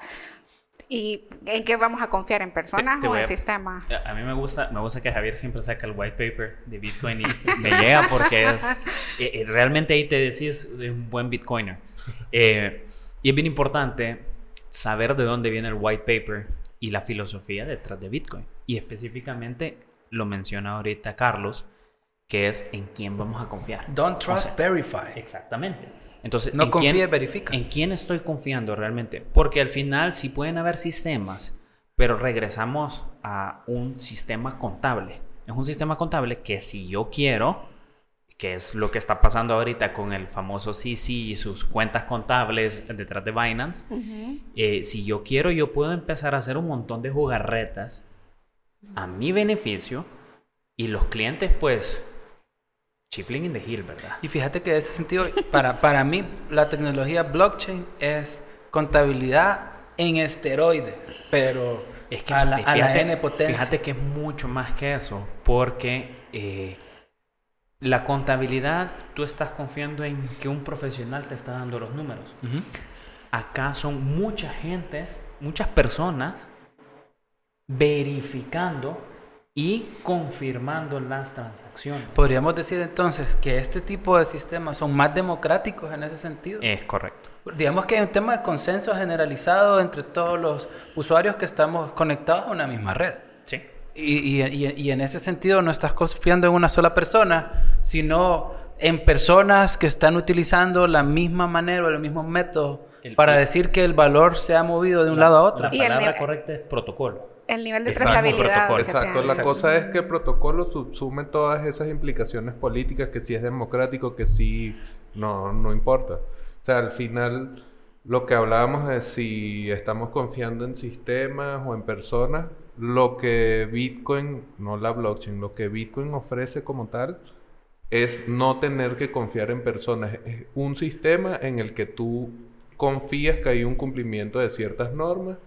¿Y en qué vamos a confiar? ¿En personas o en sistemas? A mí me gusta, me gusta que Javier siempre saca el white paper de Bitcoin y me llega porque es... Eh, eh, realmente ahí te decís, es un buen Bitcoiner. Eh, y es bien importante saber de dónde viene el white paper y la filosofía detrás de Bitcoin. Y específicamente lo menciona ahorita Carlos, que es en quién vamos a confiar. Don't trust, verify. Exactamente. Entonces, no ¿en confíe, quién, verifica. ¿En quién estoy confiando realmente? Porque al final sí pueden haber sistemas, pero regresamos a un sistema contable. Es un sistema contable que si yo quiero, que es lo que está pasando ahorita con el famoso CC y sus cuentas contables detrás de Binance, eh, si yo quiero, yo puedo empezar a hacer un montón de jugarretas a mi beneficio y los clientes pues Chifling in the hill, ¿verdad? Y fíjate que en ese sentido, para, para mí, la tecnología blockchain es contabilidad en esteroides, pero es que a la, fíjate, N potencia. Fíjate que es mucho más que eso, porque eh, la contabilidad, tú estás confiando en que un profesional te está dando los números. Acá son muchas gentes, muchas personas verificando y confirmando las transacciones. Podríamos decir entonces que este tipo de sistemas son más democráticos en ese sentido. Es correcto. Digamos que hay un tema de consenso generalizado entre todos los usuarios que estamos conectados a una misma red. Sí. Y, y, y en ese sentido no estás confiando en una sola persona, sino en personas que están utilizando la misma manera o el mismo método para decir que el valor se ha movido de un lado a otro. La palabra correcta es protocolo el nivel de trazabilidad. Exacto, la cosa es que el protocolo subsume todas esas implicaciones políticas, que si es democrático, que si no, no importa. O sea, al final lo que hablábamos es si estamos confiando en sistemas o en personas, lo que Bitcoin, no la blockchain, lo que Bitcoin ofrece como tal es no tener que confiar en personas. Es un sistema en el que tú confías que hay un cumplimiento de ciertas normas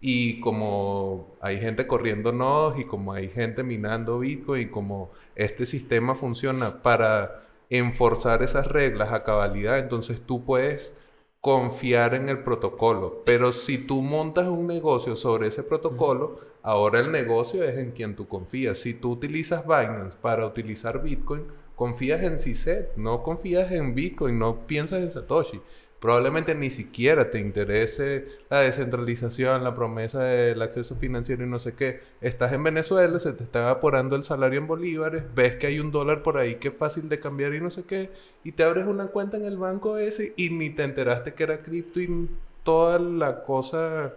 y como hay gente corriendo nodos y como hay gente minando Bitcoin y como este sistema funciona para enforzar esas reglas a cabalidad, entonces tú puedes confiar en el protocolo. Pero si tú montas un negocio sobre ese protocolo, ahora el negocio es en quien tú confías. Si tú utilizas Binance para utilizar Bitcoin, confías en CISET, no confías en Bitcoin, no piensas en Satoshi probablemente ni siquiera te interese la descentralización, la promesa del acceso financiero y no sé qué. Estás en Venezuela, se te está evaporando el salario en bolívares, ves que hay un dólar por ahí que es fácil de cambiar y no sé qué, y te abres una cuenta en el banco ese y ni te enteraste que era cripto y toda la cosa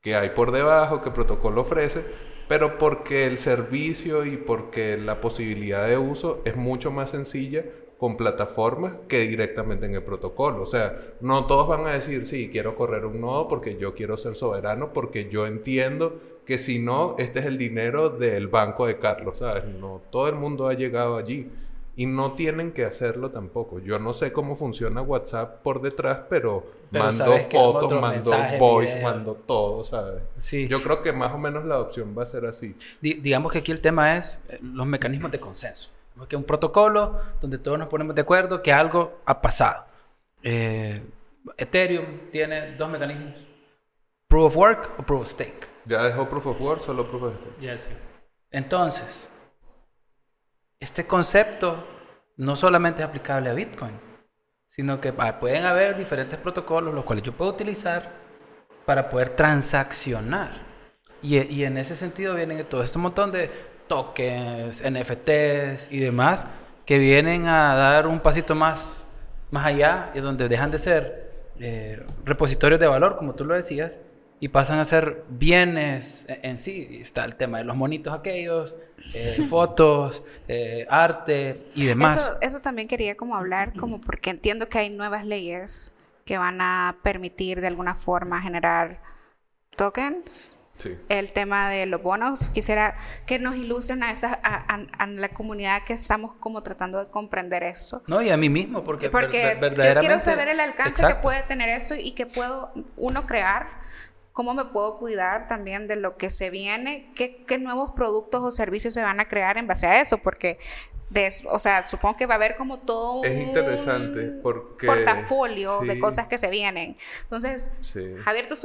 que hay por debajo, que protocolo ofrece, pero porque el servicio y porque la posibilidad de uso es mucho más sencilla con plataformas que directamente en el protocolo. O sea, no todos van a decir, sí, quiero correr un nodo porque yo quiero ser soberano, porque yo entiendo que si no, este es el dinero del banco de Carlos, ¿sabes? No, todo el mundo ha llegado allí. Y no tienen que hacerlo tampoco. Yo no sé cómo funciona WhatsApp por detrás, pero, mando fotos, mando voice, mando todo, ¿sabes? Sí. Yo creo que más o menos la opción va a ser así. digamos que aquí el tema es eh, los mecanismos de consenso que un protocolo donde todos nos ponemos de acuerdo que algo ha pasado. Eh, Ethereum tiene dos mecanismos. Proof of Work o Proof of Stake. ¿Ya dejó Proof of Work solo Proof of Stake? Ya, sí. Entonces, este concepto no solamente es aplicable a Bitcoin, sino que ah, pueden haber diferentes protocolos los cuales yo puedo utilizar para poder transaccionar. Y, y en ese sentido vienen todo este montón de tokens, NFTs y demás, que vienen a dar un pasito más, más allá y donde dejan de ser eh, repositorios de valor, como tú lo decías, y pasan a ser bienes en, sí. Está el tema de los monitos aquellos, eh, fotos, eh, arte y demás. Eso, eso también quería como hablar, como porque entiendo que hay nuevas leyes que van a permitir de alguna forma generar tokens el tema de los bonos. Quisiera que nos ilustren a, esa, a, la comunidad que estamos como tratando de comprender esto. No, y a mí mismo, porque, porque yo quiero saber el alcance que puede tener eso y que puedo uno crear, cómo me puedo cuidar también de lo que se viene, qué, qué nuevos productos o servicios se van a crear en base a eso, porque de. O sea, supongo que va a haber como todo Es un porque- portafolio de cosas que se vienen. Entonces, Sí. Javier, tú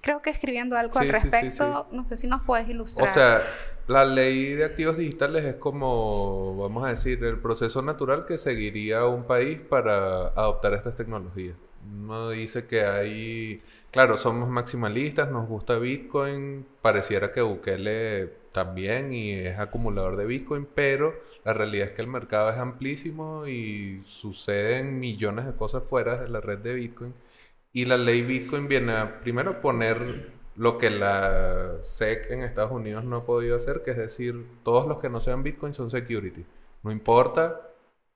creo que escribiendo algo Sí, al respecto. No sé si nos puedes O ilustrar. sea, la ley de activos digitales es como, vamos a decir, el proceso natural que seguiría un país para adoptar estas tecnologías. Uno dice que hay, claro, somos maximalistas, nos gusta Bitcoin, pareciera que Bukele también y es acumulador de Bitcoin, pero la realidad es que el mercado es amplísimo y suceden millones de cosas fuera de la red de Bitcoin. Y la ley Bitcoin viene a primero poner lo que la SEC en Estados Unidos no ha podido hacer, que es decir, todos los que no sean Bitcoin son security. No importa,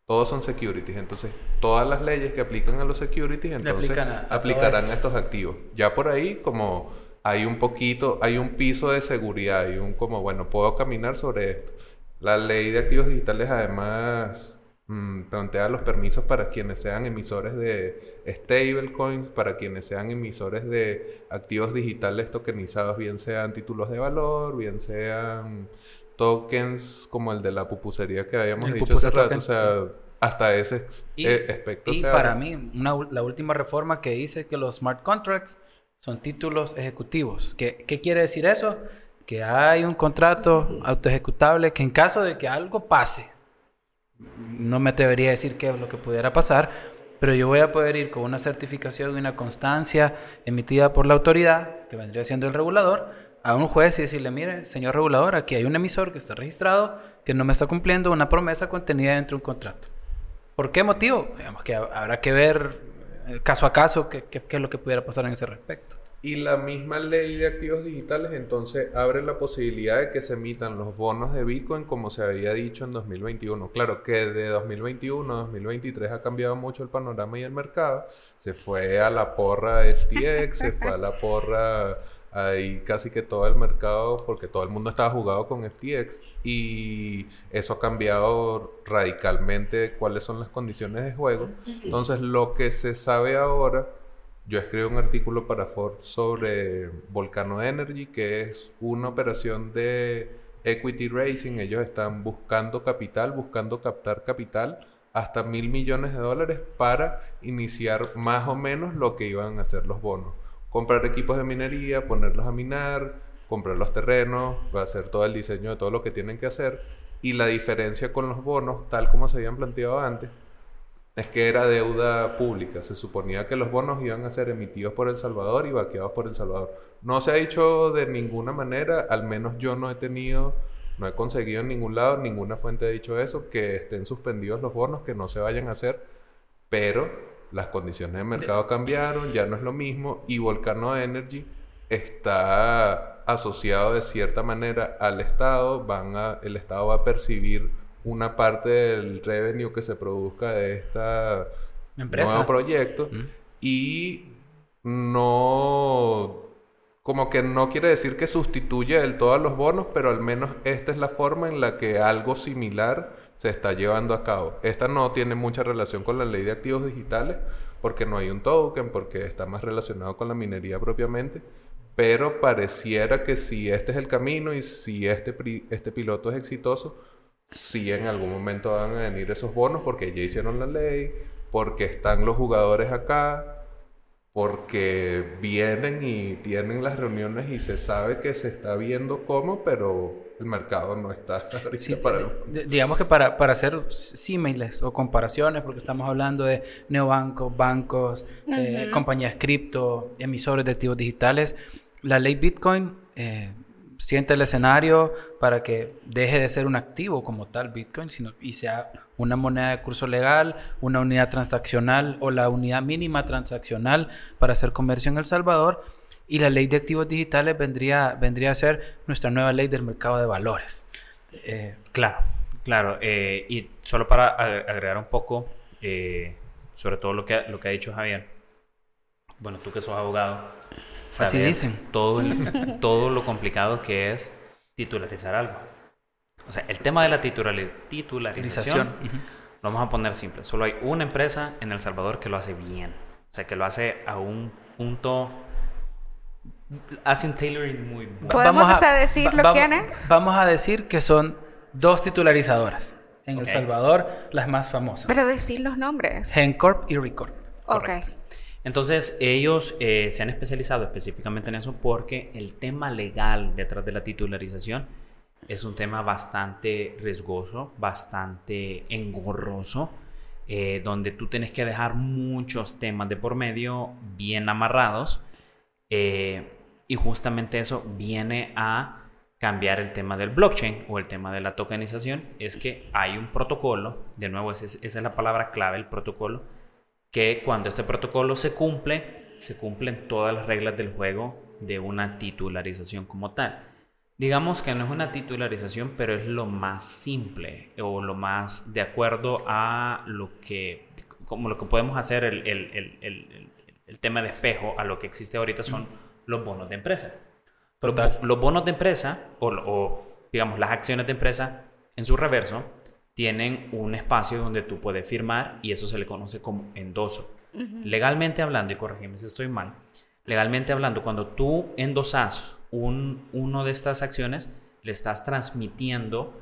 todos son securities. Entonces, todas las leyes que aplican a los securities, entonces aplican a- a todo aplicarán a estos activos. Ya por ahí, como hay un poquito, hay un piso de seguridad, hay un como, bueno, puedo caminar sobre esto. La ley de activos digitales además mm, plantea los permisos para quienes sean emisores de stablecoins, para quienes sean emisores de activos digitales tokenizados, bien sean títulos de valor, bien sean tokens como el de la pupusería que habíamos El dicho hace pupusa rato, token, o sea, hasta ese Y, aspecto y se para abre. mí, una la última reforma que dice que los smart contracts son títulos ejecutivos. ¿Qué, qué quiere decir eso? Que hay un contrato autoejecutable que en caso de que algo pase, no me atrevería a decir qué es lo que pudiera pasar, pero yo voy a poder ir con una certificación y una constancia emitida por la autoridad, que vendría siendo el regulador, a un juez y decirle, mire, señor regulador, aquí hay un emisor que está registrado, que no me está cumpliendo una promesa contenida dentro de un contrato. ¿Por qué motivo? Digamos que hab- habrá que ver caso a caso qué, qué- qué es lo que pudiera pasar en ese respecto. Y la misma ley de activos digitales entonces abre la posibilidad de que se emitan los bonos de Bitcoin como se había dicho en 2021. Claro que de 2021 a 2023 ha cambiado mucho el panorama y el mercado. Se fue a la porra FTX, se fue a la porra ahí casi que todo el mercado porque todo el mundo estaba jugado con FTX y eso ha cambiado radicalmente cuáles son las condiciones de juego. Entonces lo que se sabe ahora yo escribí un artículo para Forbes sobre Volcano Energy, que es una operación de equity raising. Ellos están buscando capital, buscando captar capital hasta mil millones de dólares para iniciar más o menos lo que iban a hacer los bonos. Comprar equipos de minería, ponerlos a minar, comprar los terrenos, hacer todo el diseño de todo lo que tienen que hacer. Y la diferencia con los bonos, tal como se habían planteado antes, es que era deuda pública. Se suponía que los bonos iban a ser emitidos por El Salvador y vaqueados por El Salvador. No se ha dicho de ninguna manera, al menos yo no he tenido, no he conseguido en ningún lado, ninguna fuente ha dicho eso, que estén suspendidos los bonos, que no se vayan a hacer, pero las condiciones de mercado cambiaron, ya no es lo mismo y Volcano Energy está asociado de cierta manera al Estado, van a, el Estado va a percibir una parte del revenue que se produzca de esta Empresa. nuevo proyecto Mm. y no como que no quiere decir que sustituye del todo a los bonos, pero al menos esta es la forma en la que algo similar se está llevando a cabo. Esta no tiene mucha relación con la ley de activos digitales, porque no hay un token, porque está más relacionado con la minería propiamente, pero pareciera que si este es el camino y si este, este piloto es exitoso, sí en algún momento van a venir esos bonos porque ya hicieron la ley, porque están los jugadores acá, porque vienen y tienen las reuniones y se sabe que se está viendo cómo, pero el mercado no está Sí, para... digamos que para, para hacer símiles o comparaciones, porque estamos hablando de neobancos, bancos, eh, compañías cripto, emisores de activos digitales, la ley Bitcoin eh, siente el escenario para que deje de ser un activo como tal Bitcoin sino, y sea una moneda de curso legal, una unidad transaccional o la unidad mínima transaccional para hacer comercio en El Salvador. Y la ley de activos digitales vendría, vendría a ser nuestra nueva ley del mercado de valores. Eh, Claro, claro. eh, y solo para ag- agregar un poco eh, sobre todo lo que, lo que ha dicho Javier. Bueno, tú que sos abogado, Así dicen. Todo, el- todo lo complicado que es titularizar algo. O sea, el tema de la titulari- titularización, lo vamos a poner simple. Solo hay una empresa en El Salvador que lo hace bien. O sea, que lo hace a un punto... Hace un tailoring muy bueno. ¿Podemos decirlo quién es? Vamos a decir que son dos titularizadoras. En El. Salvador, las más famosas. Pero decir los nombres. Gencorp y Recorp. ok. Entonces, ellos eh, se han especializado específicamente en eso porque el tema legal detrás de la titularización es un tema bastante riesgoso, bastante engorroso, eh, donde tú tienes que dejar muchos temas de por medio bien amarrados. eh, y justamente eso viene a cambiar el tema del blockchain o el tema de la tokenización. Es que hay un protocolo, de nuevo, esa es- esa es la palabra clave, el protocolo, que cuando este protocolo se cumple, se cumplen todas las reglas del juego de una titularización como tal. Digamos que no es una titularización, pero es lo más simple o lo más de acuerdo a lo que, como lo que podemos hacer el, el- el- el- tema de espejo a lo que existe ahorita son los bonos de empresa. Los, los bonos de empresa o, o, digamos las acciones de empresa en su reverso tienen un espacio donde tú puedes firmar y eso se le conoce como endoso. Legalmente hablando, y corregime si estoy mal, legalmente hablando, cuando tú endosas un, uno de estas acciones, le estás transmitiendo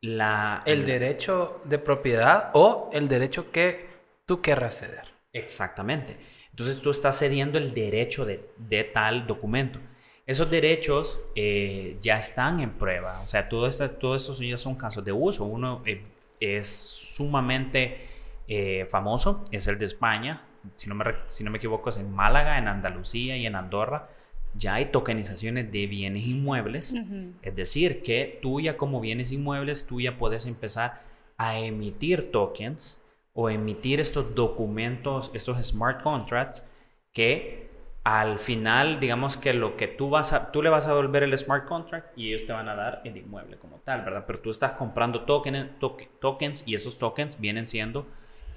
la... El derecho de propiedad o el derecho que tú querrás ceder. Exactamente. Entonces tú estás cediendo el derecho de, de tal documento. Esos derechos eh, ya están en prueba. O sea, todo esto- todos esos ya son casos de uso. Uno eh, es sumamente eh, famoso, es el de España. Si no, me, si no me equivoco, es en Málaga, en Andalucía y en Andorra. Ya hay tokenizaciones de bienes inmuebles. Es decir, que tú ya como bienes inmuebles, tú ya puedes empezar a emitir tokens o emitir estos documentos, estos smart contracts que al final, digamos que lo que tú vas a, tú le vas a devolver el smart contract y ellos te van a dar el inmueble como tal, ¿verdad? Pero tú estás comprando token, tokens y esos tokens vienen siendo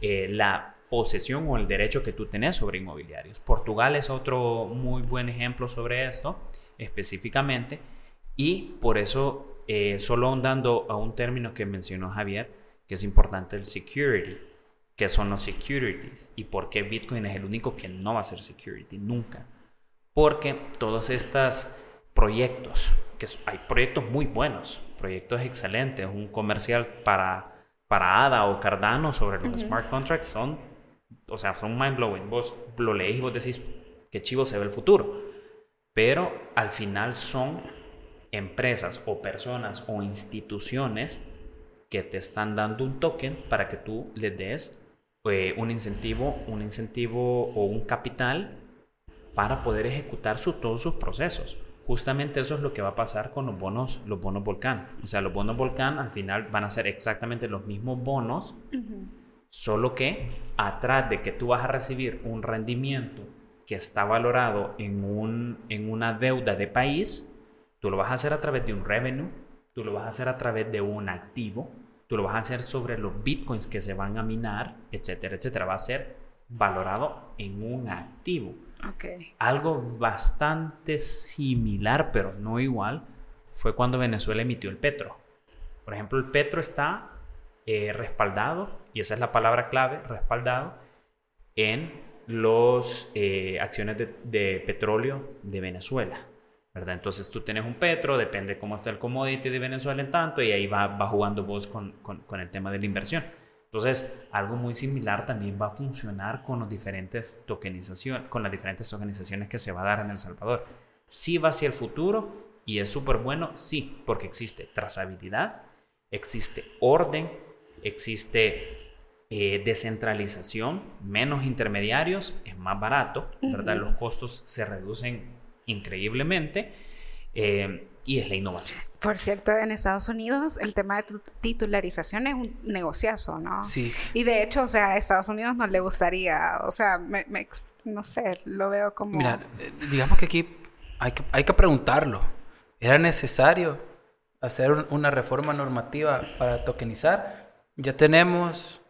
eh, la posesión o el derecho que tú tenés sobre inmobiliarios. Portugal es otro muy buen ejemplo sobre esto específicamente y por eso, eh, solo ahondando a un término que mencionó Javier, que es importante el security, que son los securities y por qué Bitcoin es el único que no va a ser security nunca. Porque todos estos proyectos, que hay proyectos muy buenos, proyectos excelentes, un comercial para, para ADA o Cardano sobre los smart contracts son, o sea, son mind blowing. Vos lo leéis y vos decís, qué chivo se ve el futuro. Pero al final son empresas o personas o instituciones que te están dando un token para que tú les des eh, un incentivo, un incentivo o un capital para poder ejecutar su- todos sus procesos. Justamente eso es lo que va a pasar con los bonos, los bonos volcán. O sea, los bonos volcán al final van a ser exactamente los mismos bonos, solo que atrás de que tú vas a recibir un rendimiento que está valorado en, un, en una deuda de país, tú lo vas a hacer a través de un revenue, tú lo vas a hacer a través de un activo, tú lo vas a hacer sobre los bitcoins que se van a minar, etcétera, etcétera. Va a ser valorado en un activo. Ok. Algo bastante similar, pero no igual, fue cuando Venezuela emitió el petro. Por ejemplo, el petro está eh, respaldado, y esa es la palabra clave, respaldado, en las acciones de, de petróleo de Venezuela. ¿Verdad? Entonces tú tienes un petro, depende cómo está el commodity de Venezuela en tanto, y ahí va, va jugando vos con, con- con el tema de la inversión. Entonces, algo muy similar también va a funcionar con los diferentes tokenización, con las diferentes tokenizaciones que se va a dar en El Salvador. Sí va hacia el futuro y es súper bueno, sí, porque existe trazabilidad, existe orden, existe eh, descentralización, menos intermediarios, es más barato, ¿verdad? Los costos se reducen increíblemente eh, y es la innovación. Por cierto, en Estados Unidos el tema de tu- titularización es un negociazo, ¿no? Sí. Y de hecho, o sea, a Estados Unidos no le gustaría, o sea, me, me no sé, lo veo como... Mira, eh, digamos que aquí hay que, hay que preguntarlo. ¿Era necesario hacer un- una reforma normativa para tokenizar? Ya tenemos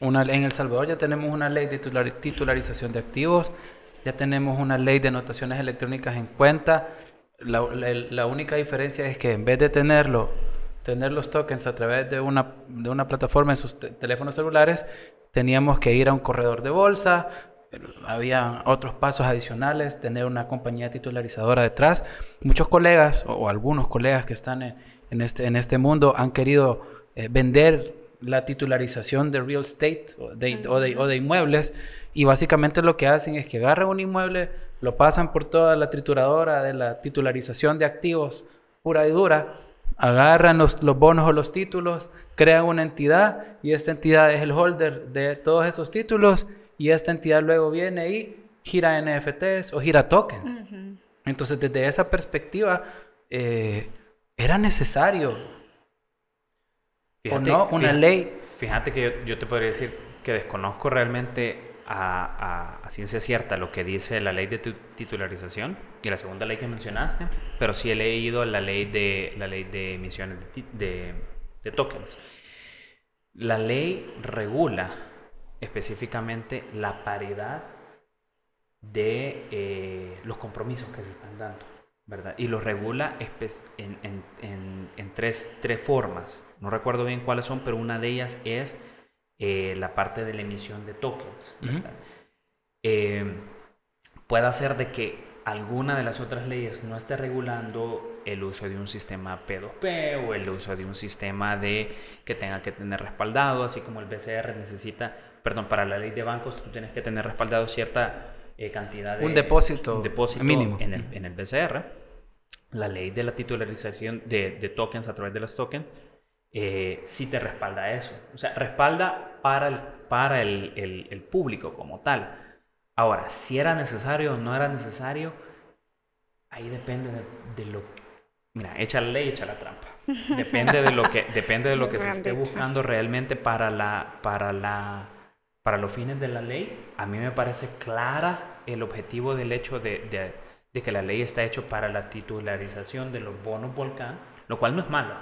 una en El Salvador ya tenemos una ley de titular- titularización de activos, ya tenemos una ley de anotaciones electrónicas en cuenta. La, única diferencia es que en vez de tenerlo, tener los tokens a través de una, de una plataforma en sus te- teléfonos celulares, teníamos que ir a un corredor de bolsa, había otros pasos adicionales, tener una compañía titularizadora detrás. Muchos colegas o, algunos colegas que están en, en este, en este mundo han querido eh, vender la titularización de real estate o de, o de, o de inmuebles y básicamente lo que hacen es que agarran un inmueble, lo pasan por toda la trituradora de la titularización de activos pura y dura, agarran los, los bonos o los títulos, crean una entidad y esta entidad es el holder de todos esos títulos y esta entidad luego viene y gira NFTs o gira tokens. Entonces, desde esa perspectiva, eh, era necesario o no una fíjate- ley. Fíjate que yo, yo te podría decir que desconozco realmente a, a- a ciencia cierta lo que dice la ley de tu- titularización y la segunda ley que mencionaste, pero sí he leído la ley de, la ley de emisiones de- de tokens. La ley regula específicamente la paridad de eh, los compromisos que se están dando, ¿verdad? Y lo regula en, en- en- en tres, tres formas. No recuerdo bien cuáles son, pero una de ellas es eh, la parte de la emisión de tokens. Eh, puede ser de que alguna de las otras leyes no esté regulando el uso de un sistema P2P o el uso de un sistema de que tenga que tener respaldado, así como el BCR necesita, perdón, para la ley de bancos tú tienes que tener respaldado cierta eh, cantidad de Un depósito un depósito mínimo. en el, en el BCR. La ley de la titularización de, de tokens a través de los tokens eh, sí te respalda eso. O sea, respalda para el, para el, el- el público como tal. Ahora, si era necesario o no era necesario, ahí depende de, de lo Mira, echa la ley, echa la trampa. Depende de lo que, depende de lo que se esté buscando realmente para la, para la, para los fines de la ley. A mí me parece clara el objetivo del hecho de, de- de que la ley está hecho para la titularización de los bonos volcán, lo cual no es malo,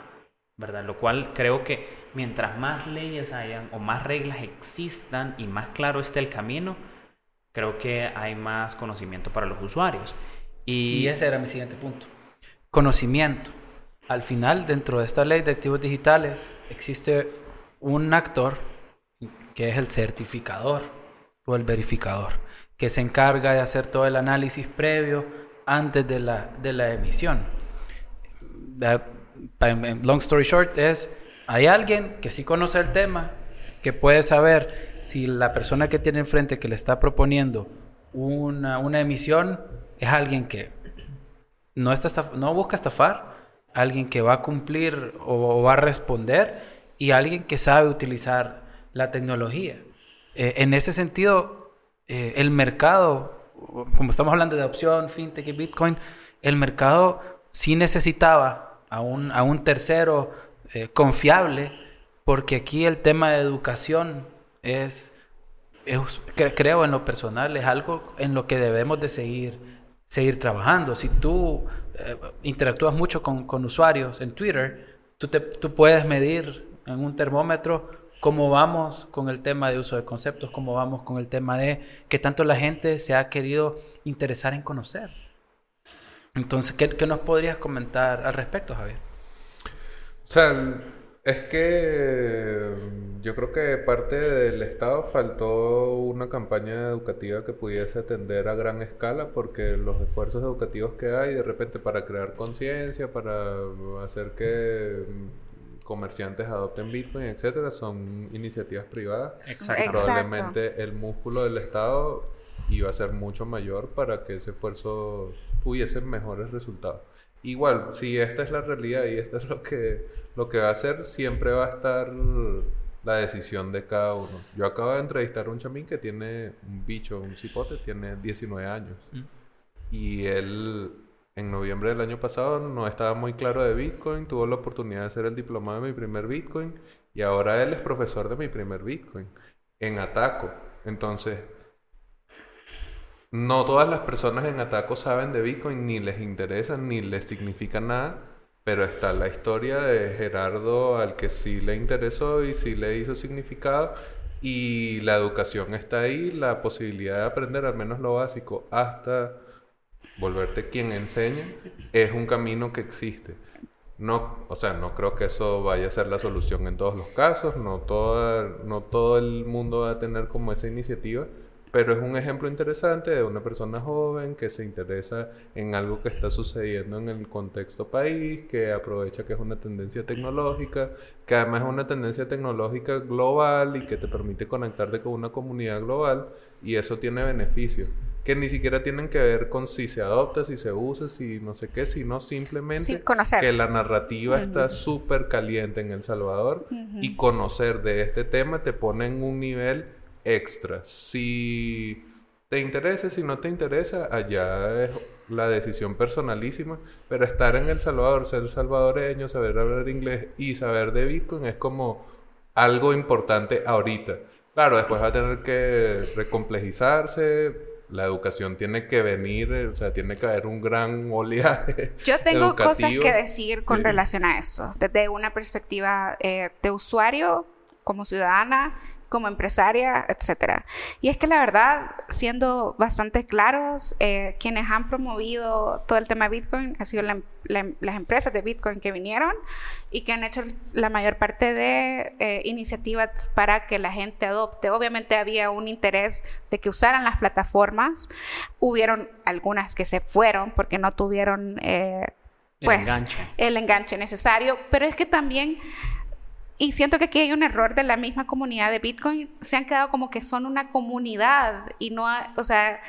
¿verdad? Lo cual creo que mientras más leyes hayan o más reglas existan y más claro esté el camino, creo que hay más conocimiento para los usuarios. Y, Y ese era mi siguiente punto. Conocimiento. Al final, dentro de esta ley de activos digitales, existe un actor que es el certificador o el verificador, que se encarga de hacer todo el análisis previo antes de la, de la emisión. En- long story short es, hay alguien que sí conoce el tema, que puede saber si la persona que tiene enfrente que le está proponiendo una, una emisión es alguien que no, está estaf- no busca estafar, alguien que va a cumplir o, o va a responder y alguien que sabe utilizar la tecnología. Eh, en ese sentido, eh, el mercado, como estamos hablando de adopción, fintech y Bitcoin, el mercado sí necesitaba a un, a un tercero eh, confiable, porque aquí el tema de educación es, es- cre- creo en lo personal, es algo en lo que debemos de seguir, seguir trabajando. Si tú eh, interactúas mucho con, con usuarios en Twitter, tú, te, tú puedes medir en un termómetro cómo vamos con el tema de uso de conceptos, cómo vamos con el tema de qué tanto la gente se ha querido interesar en conocer. Entonces, ¿qué, nos podrías comentar al respecto, Javier? O sea, es que mm, yo creo que parte del Estado faltó una campaña educativa que pudiese atender a gran escala porque los esfuerzos educativos que hay de repente para crear conciencia, para hacer que comerciantes adopten Bitcoin, etcétera, son iniciativas privadas. Exacto. Exacto. Probablemente el músculo del Estado iba a ser mucho mayor para que ese esfuerzo tuviese mejores resultados. Igual, si esta es la realidad y esto es lo que, lo que va a hacer, siempre va a estar la decisión de cada uno. Yo acabo de entrevistar a un chamín que tiene un bicho, un cipote, tiene 19 años. Y él, en noviembre del año pasado, no estaba muy claro de Bitcoin, tuvo la oportunidad de hacer el diplomado de mi primer Bitcoin y ahora él es profesor de mi primer Bitcoin en Ataco. Entonces, no todas las personas en Ataco saben de Bitcoin, ni les interesa, ni les significa nada, pero está la historia de Gerardo al que sí le interesó y sí le hizo significado. Y la educación está ahí, la posibilidad de aprender al menos lo básico hasta volverte quien enseña, es un camino que existe. No, o sea, no creo que eso vaya a ser la solución en todos los casos, no, toda, no todo el mundo va a tener como esa iniciativa, Pero es un ejemplo interesante de una persona joven que se interesa en algo que está sucediendo en el contexto país, que aprovecha que es una tendencia tecnológica, que además es una tendencia tecnológica global y que te permite conectarte con una comunidad global y eso tiene beneficios que ni siquiera tienen que ver con si se adopta, si se usa, si no sé qué, sino simplemente que la narrativa está súper caliente en El Salvador y conocer de este tema te pone en un nivel extra. Si te interesa, si no te interesa, allá es la decisión personalísima, pero estar en El Salvador, ser salvadoreño, saber hablar inglés y saber de Bitcoin es como algo importante ahorita. Claro, después va a tener que recomplejizarse, la educación tiene que venir, o sea, tiene que haber un gran oleaje. Yo tengo cosas que decir con relación a esto, desde una perspectiva eh, de usuario, como ciudadana, como empresaria, etcétera. Y es que la verdad, siendo bastante claros, eh, quienes han promovido todo el tema de Bitcoin han sido las empresas de Bitcoin que vinieron y que han hecho la mayor parte de eh, iniciativas para que la gente adopte. Obviamente había un interés de que usaran las plataformas. Hubieron algunas que se fueron porque no tuvieron eh, pues, el enganche necesario, pero es que también y siento que aquí hay un error de la misma comunidad de Bitcoin. Se han quedado como que son una comunidad y no, o sea,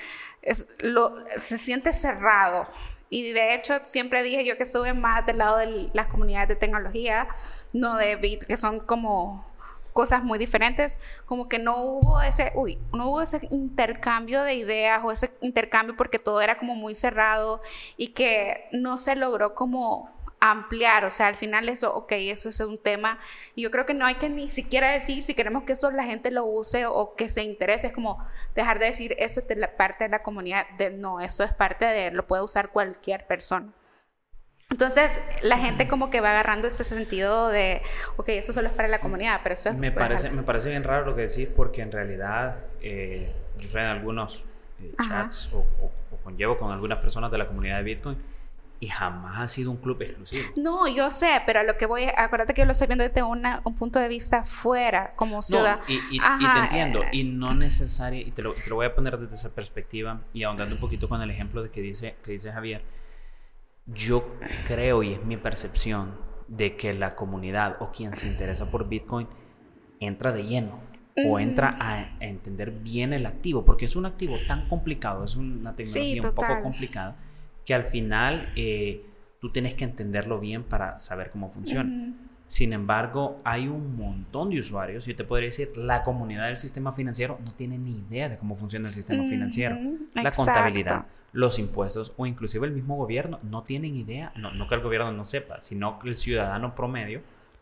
se siente cerrado. Y de hecho, siempre dije yo que estuve más del lado de las comunidades de tecnología, no de Bitcoin, que son como cosas muy diferentes, como que no hubo ese, uy, no hubo ese intercambio de ideas o ese intercambio porque todo era como muy cerrado y que no se logró como ampliar, o sea, al final eso, ok, eso es un tema, y yo creo que no hay que ni siquiera decir si queremos que eso la gente lo use o que se interese, es como dejar de decir eso es de la parte de la comunidad, de no, eso es parte de, lo puede usar cualquier persona. Entonces, la gente como que va agarrando ese sentido de, ok, eso solo es para la comunidad, pero eso es... Me parece, me parece bien raro lo que decís, porque en realidad eh, yo soy en algunos eh, chats o, o conllevo con algunas personas de la comunidad de Bitcoin y jamás ha sido un club exclusivo. No, yo sé, pero a lo que voy, acuérdate que yo lo estoy viendo desde una, un punto de vista fuera, como ciudad. y, y, te entiendo, y no necesario, y te lo, te lo, voy a poner desde esa perspectiva y ahondando un poquito con el ejemplo de que dice, que dice Javier, yo creo y es mi percepción de que la comunidad o quien se interesa por Bitcoin entra de lleno o entra a, entender bien el activo, porque es un activo tan complicado, es una tecnología un poco complicada que al final eh, tú tienes que entenderlo bien para saber cómo funciona. Sin embargo, hay un montón de usuarios, yo te podría decir, la comunidad del sistema financiero no tiene ni idea de cómo funciona el sistema financiero, la contabilidad, los impuestos o inclusive el mismo gobierno no tienen idea, no, no que el gobierno no sepa, sino que el ciudadano promedio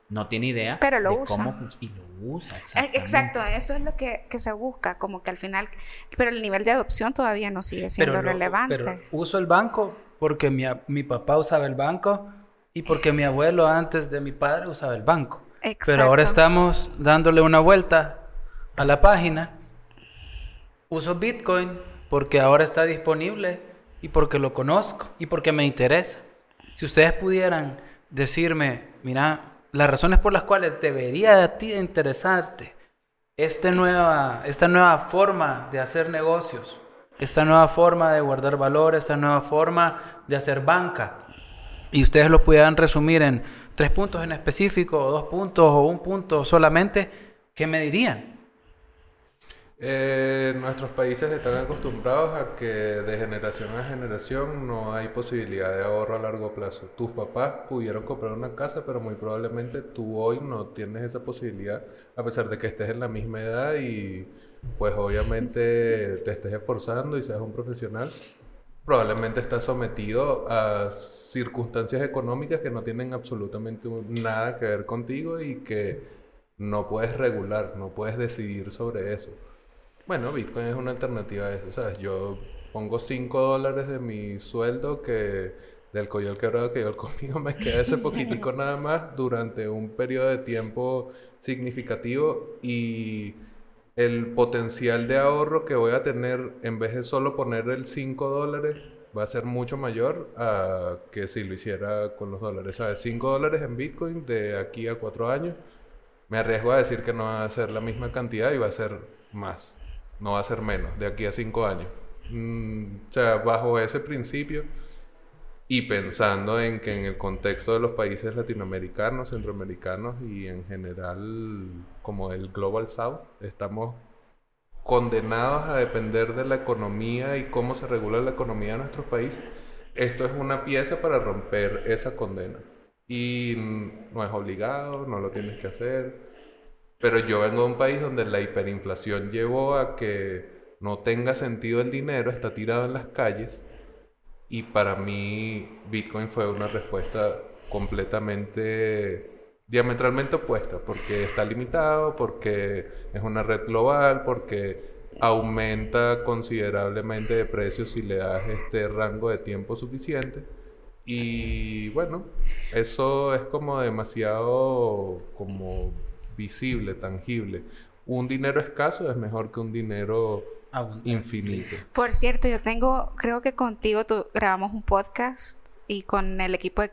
no tiene idea pero lo de usa. cómo. Y lo usa, Exacto, eso es lo que, que, se busca, como que al final, pero el nivel de adopción todavía no sigue siendo relevante. pero uso el banco porque mi, mi, papá usaba el banco y porque mi abuelo antes de mi padre usaba el banco. Exacto. Pero ahora estamos dándole una vuelta a la página. Uso Bitcoin porque ahora está disponible y porque lo conozco y porque me interesa. Si ustedes pudieran decirme, mira, las razones por las cuales debería a ti interesarte esta nueva, esta nueva forma de hacer negocios, esta nueva forma de guardar valor, esta nueva forma de hacer banca, y ustedes lo pudieran resumir en tres puntos en específico, o dos puntos, o un punto solamente, ¿qué me dirían? Eh, nuestros países están acostumbrados a que de generación a generación no hay posibilidad de ahorro a largo plazo. Tus papás pudieron comprar una casa, pero muy probablemente tú hoy no tienes esa posibilidad, a pesar de que estés en la misma edad y pues obviamente te estés esforzando y seas un profesional. Probablemente estás sometido a circunstancias económicas que no tienen absolutamente nada que ver contigo y que no puedes regular, no puedes decidir sobre eso. Bueno, Bitcoin es una alternativa a eso, ¿sabes? Yo pongo 5 dólares de mi sueldo que del coyol quebrado que yo conmigo me queda ese poquitico nada más durante un periodo de tiempo significativo y el potencial de ahorro que voy a tener en vez de solo poner el 5 dólares va a ser mucho mayor a que si lo hiciera con los dólares. ¿Sabes? 5 dólares en Bitcoin de aquí a 4 años. Me arriesgo a decir que no va a ser la misma cantidad y va a ser más. No va a ser menos de aquí a cinco años. Mm, o sea, bajo ese principio y pensando en que en el contexto de los países latinoamericanos, centroamericanos y en general como el Global South, estamos condenados a depender de la economía y cómo se regula la economía de nuestros países. Esto es una pieza para romper esa condena. Y no es obligado, no lo tienes que hacer. Pero yo vengo de un país donde la hiperinflación llevó a que no tenga sentido el dinero, está tirado en las calles y para mí Bitcoin fue una respuesta completamente diametralmente opuesta, porque está limitado, porque es una red global, porque aumenta considerablemente de precio si le das este rango de tiempo suficiente. Y bueno, eso es como demasiado como visible, tangible. Un dinero escaso es mejor que un dinero infinito. Por cierto, yo tengo, creo que contigo tú, grabamos un podcast y con el equipo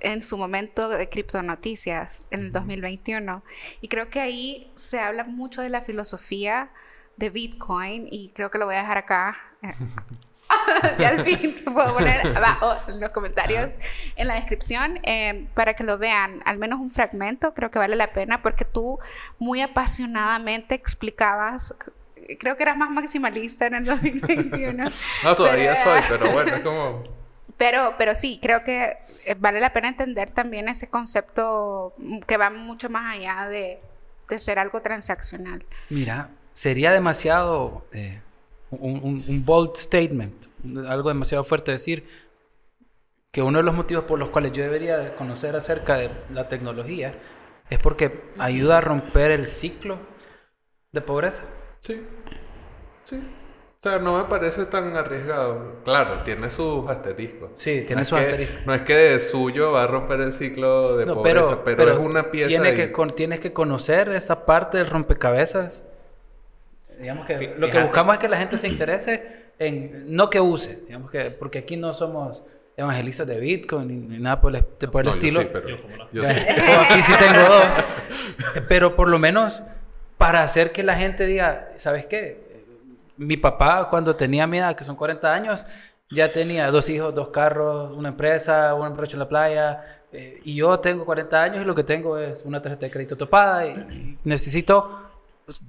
en su momento de Criptonoticias en el 2021. Y creo que ahí se habla mucho de la filosofía de Bitcoin y creo que lo voy a dejar acá. y al fin puedo poner abajo en los comentarios, en la descripción, eh, para que lo vean, al menos un fragmento, creo que vale la pena porque tú muy apasionadamente explicabas creo que eras más maximalista en el 2021. no, todavía soy, pero bueno, es como... Pero, pero sí, creo que eh, vale la pena entender también ese concepto que va mucho más allá de, de ser algo transaccional. Mira, sería demasiado eh, un, un, bold statement, algo demasiado fuerte decir que uno de los motivos por los cuales yo debería conocer acerca de la tecnología es porque ayuda a romper el ciclo de pobreza. Sí, sí. O sea, no me parece tan arriesgado. Claro, tiene sus asteriscos. Sí, tiene sus asteriscos. No es que de suyo va a romper el ciclo de pobreza, pero, es una pieza. Tiene que tienes que conocer esa parte del rompecabezas. Digamos que lo que buscamos es que la gente se interese en. No que use, digamos que. Porque aquí no somos evangelistas de Bitcoin ni, nada por el, estilo. Yo sí, pero, yo, sí. aquí sí tengo dos. Pero por lo menos para hacer que la gente diga, ¿sabes qué? Mi papá cuando tenía mi edad, que son 40 años, ya tenía dos hijos, dos carros, una empresa, un empresa en la playa, eh, y yo tengo 40 años y lo que tengo es una tarjeta de crédito topada y necesito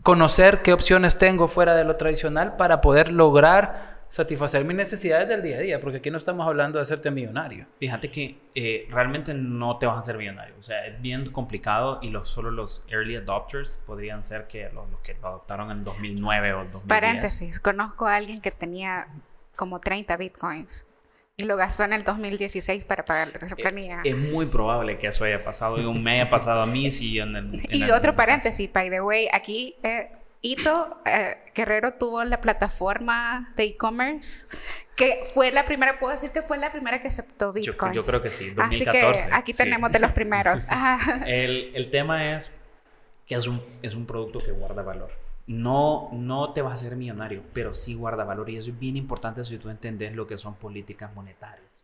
conocer qué opciones tengo fuera de lo tradicional para poder lograr satisfacer mis necesidades del día a día, porque aquí no estamos hablando de hacerte millonario. Fíjate que eh, realmente no te vas a hacer millonario, o sea, es bien complicado y los, solo los early adopters podrían ser que los, que lo adoptaron en 2009 o 2010. Paréntesis, conozco a alguien que tenía como 30 bitcoins y lo gastó en el 2016 para pagar la eh, planilla. Es, muy probable que eso haya pasado y me haya pasado a mí si en el... y otro paréntesis, by the way, aquí... Eh, Ito eh, Guerrero tuvo la plataforma de e-commerce que fue la primera, puedo decir que fue la primera que aceptó Bitcoin. Yo, creo que sí, 2014. Así que aquí tenemos de los primeros. el, el, tema es que es un, es un producto que guarda valor. No, no te vas a hacer millonario, pero sí guarda valor y eso es bien importante si tú entiendes lo que son políticas monetarias.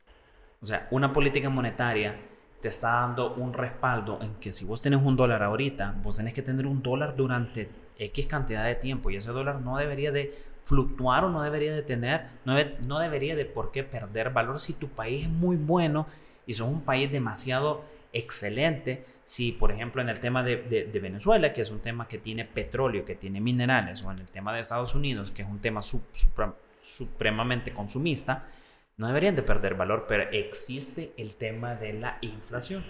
O sea, una política monetaria te está dando un respaldo en que si vos tenés un dólar ahorita, vos tenés que tener un dólar durante X cantidad de tiempo y ese dólar no debería de fluctuar o no debería de tener, no, no debería de por qué perder valor si tu país es muy bueno y sos un país demasiado excelente. Si, por ejemplo, en el tema de, de, Venezuela, que es un tema que tiene petróleo, que tiene minerales, o en el tema de Estados Unidos, que es un tema supremamente consumista, no deberían de perder valor, pero existe el tema de la inflación.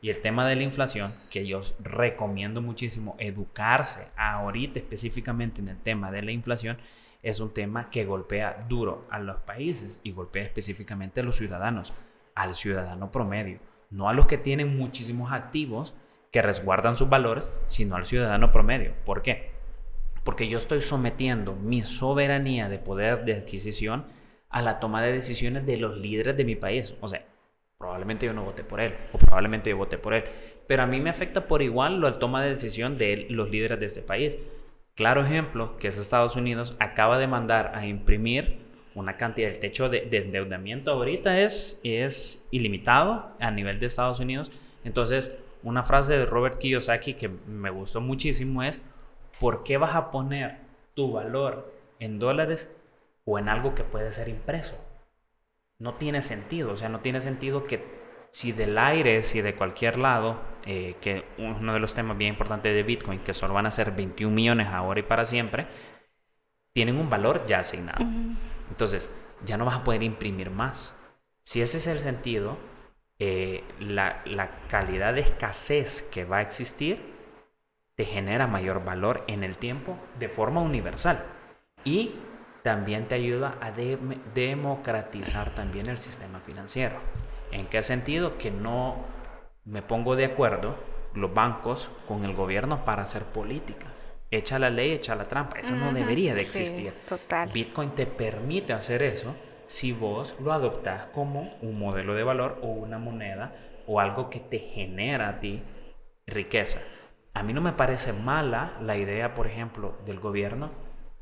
Y el tema de la inflación, que yo recomiendo muchísimo educarse ahorita específicamente en el tema de la inflación, es un tema que golpea duro a los países y golpea específicamente a los ciudadanos, al ciudadano promedio, no a los que tienen muchísimos activos que resguardan sus valores, sino al ciudadano promedio. ¿Por qué? Porque yo estoy sometiendo mi soberanía de poder de adquisición a la toma de decisiones de los líderes de mi país. O sea, probablemente yo no voté por él o probablemente yo voté por él. Pero a mí me afecta por igual la toma de decisión de los líderes de este país. Claro ejemplo que es Estados Unidos acaba de mandar a imprimir una cantidad, el techo de, endeudamiento ahorita es, es ilimitado a nivel de Estados Unidos. Entonces, una frase de Robert Kiyosaki que me gustó muchísimo es, ¿por qué vas a poner tu valor en dólares o en algo que puede ser impreso. No tiene sentido, o sea, no tiene sentido que si del aire, si de cualquier lado, eh, que uno de los temas bien importantes de Bitcoin, que solo van a ser 21 millones ahora y para siempre, tienen un valor ya asignado. Entonces, ya no vas a poder imprimir más. Si ese es el sentido, eh, la, la calidad de escasez que va a existir te genera mayor valor en el tiempo de forma universal. Y también te ayuda a democratizar también el sistema financiero. ¿En qué sentido? Que no me pongo de acuerdo los bancos con el gobierno para hacer políticas. Echa la ley, echa la trampa. Eso no debería de existir. total. Bitcoin te permite hacer eso si vos lo adoptás como un modelo de valor o una moneda o algo que te genera a ti riqueza. A mí no me parece mala la idea, por ejemplo, del gobierno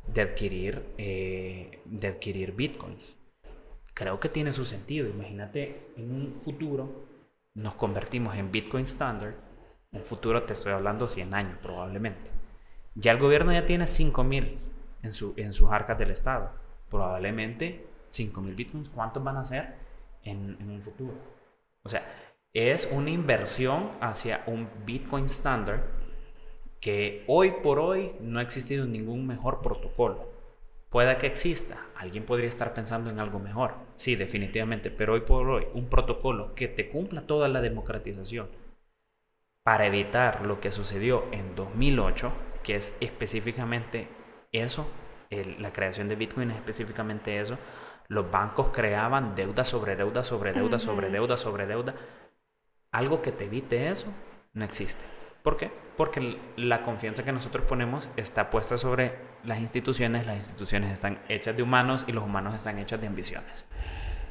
de adquirir, eh, de adquirir bitcoins. Creo que tiene su sentido. Imagínate, en un futuro nos convertimos en Bitcoin Standard. En un futuro te estoy hablando 100 años probablemente. Ya el gobierno ya tiene 5.000 en, su, en sus arcas del Estado. Probablemente 5.000 bitcoins. ¿Cuántos van a ser en, en un futuro? O sea, es una inversión hacia un Bitcoin Standard que hoy por hoy no ha existido ningún mejor protocolo. Pueda que exista, alguien podría estar pensando en algo mejor, sí, definitivamente, pero hoy por hoy un protocolo que te cumpla toda la democratización para evitar lo que sucedió en 2008, que es específicamente eso, la creación de Bitcoin es específicamente eso, los bancos creaban deuda sobre deuda sobre deuda sobre deuda sobre deuda. Algo que te evite eso no existe. ¿Por qué? Porque la confianza que nosotros ponemos está puesta sobre las instituciones, las instituciones están hechas de humanos y los humanos están hechas de ambiciones.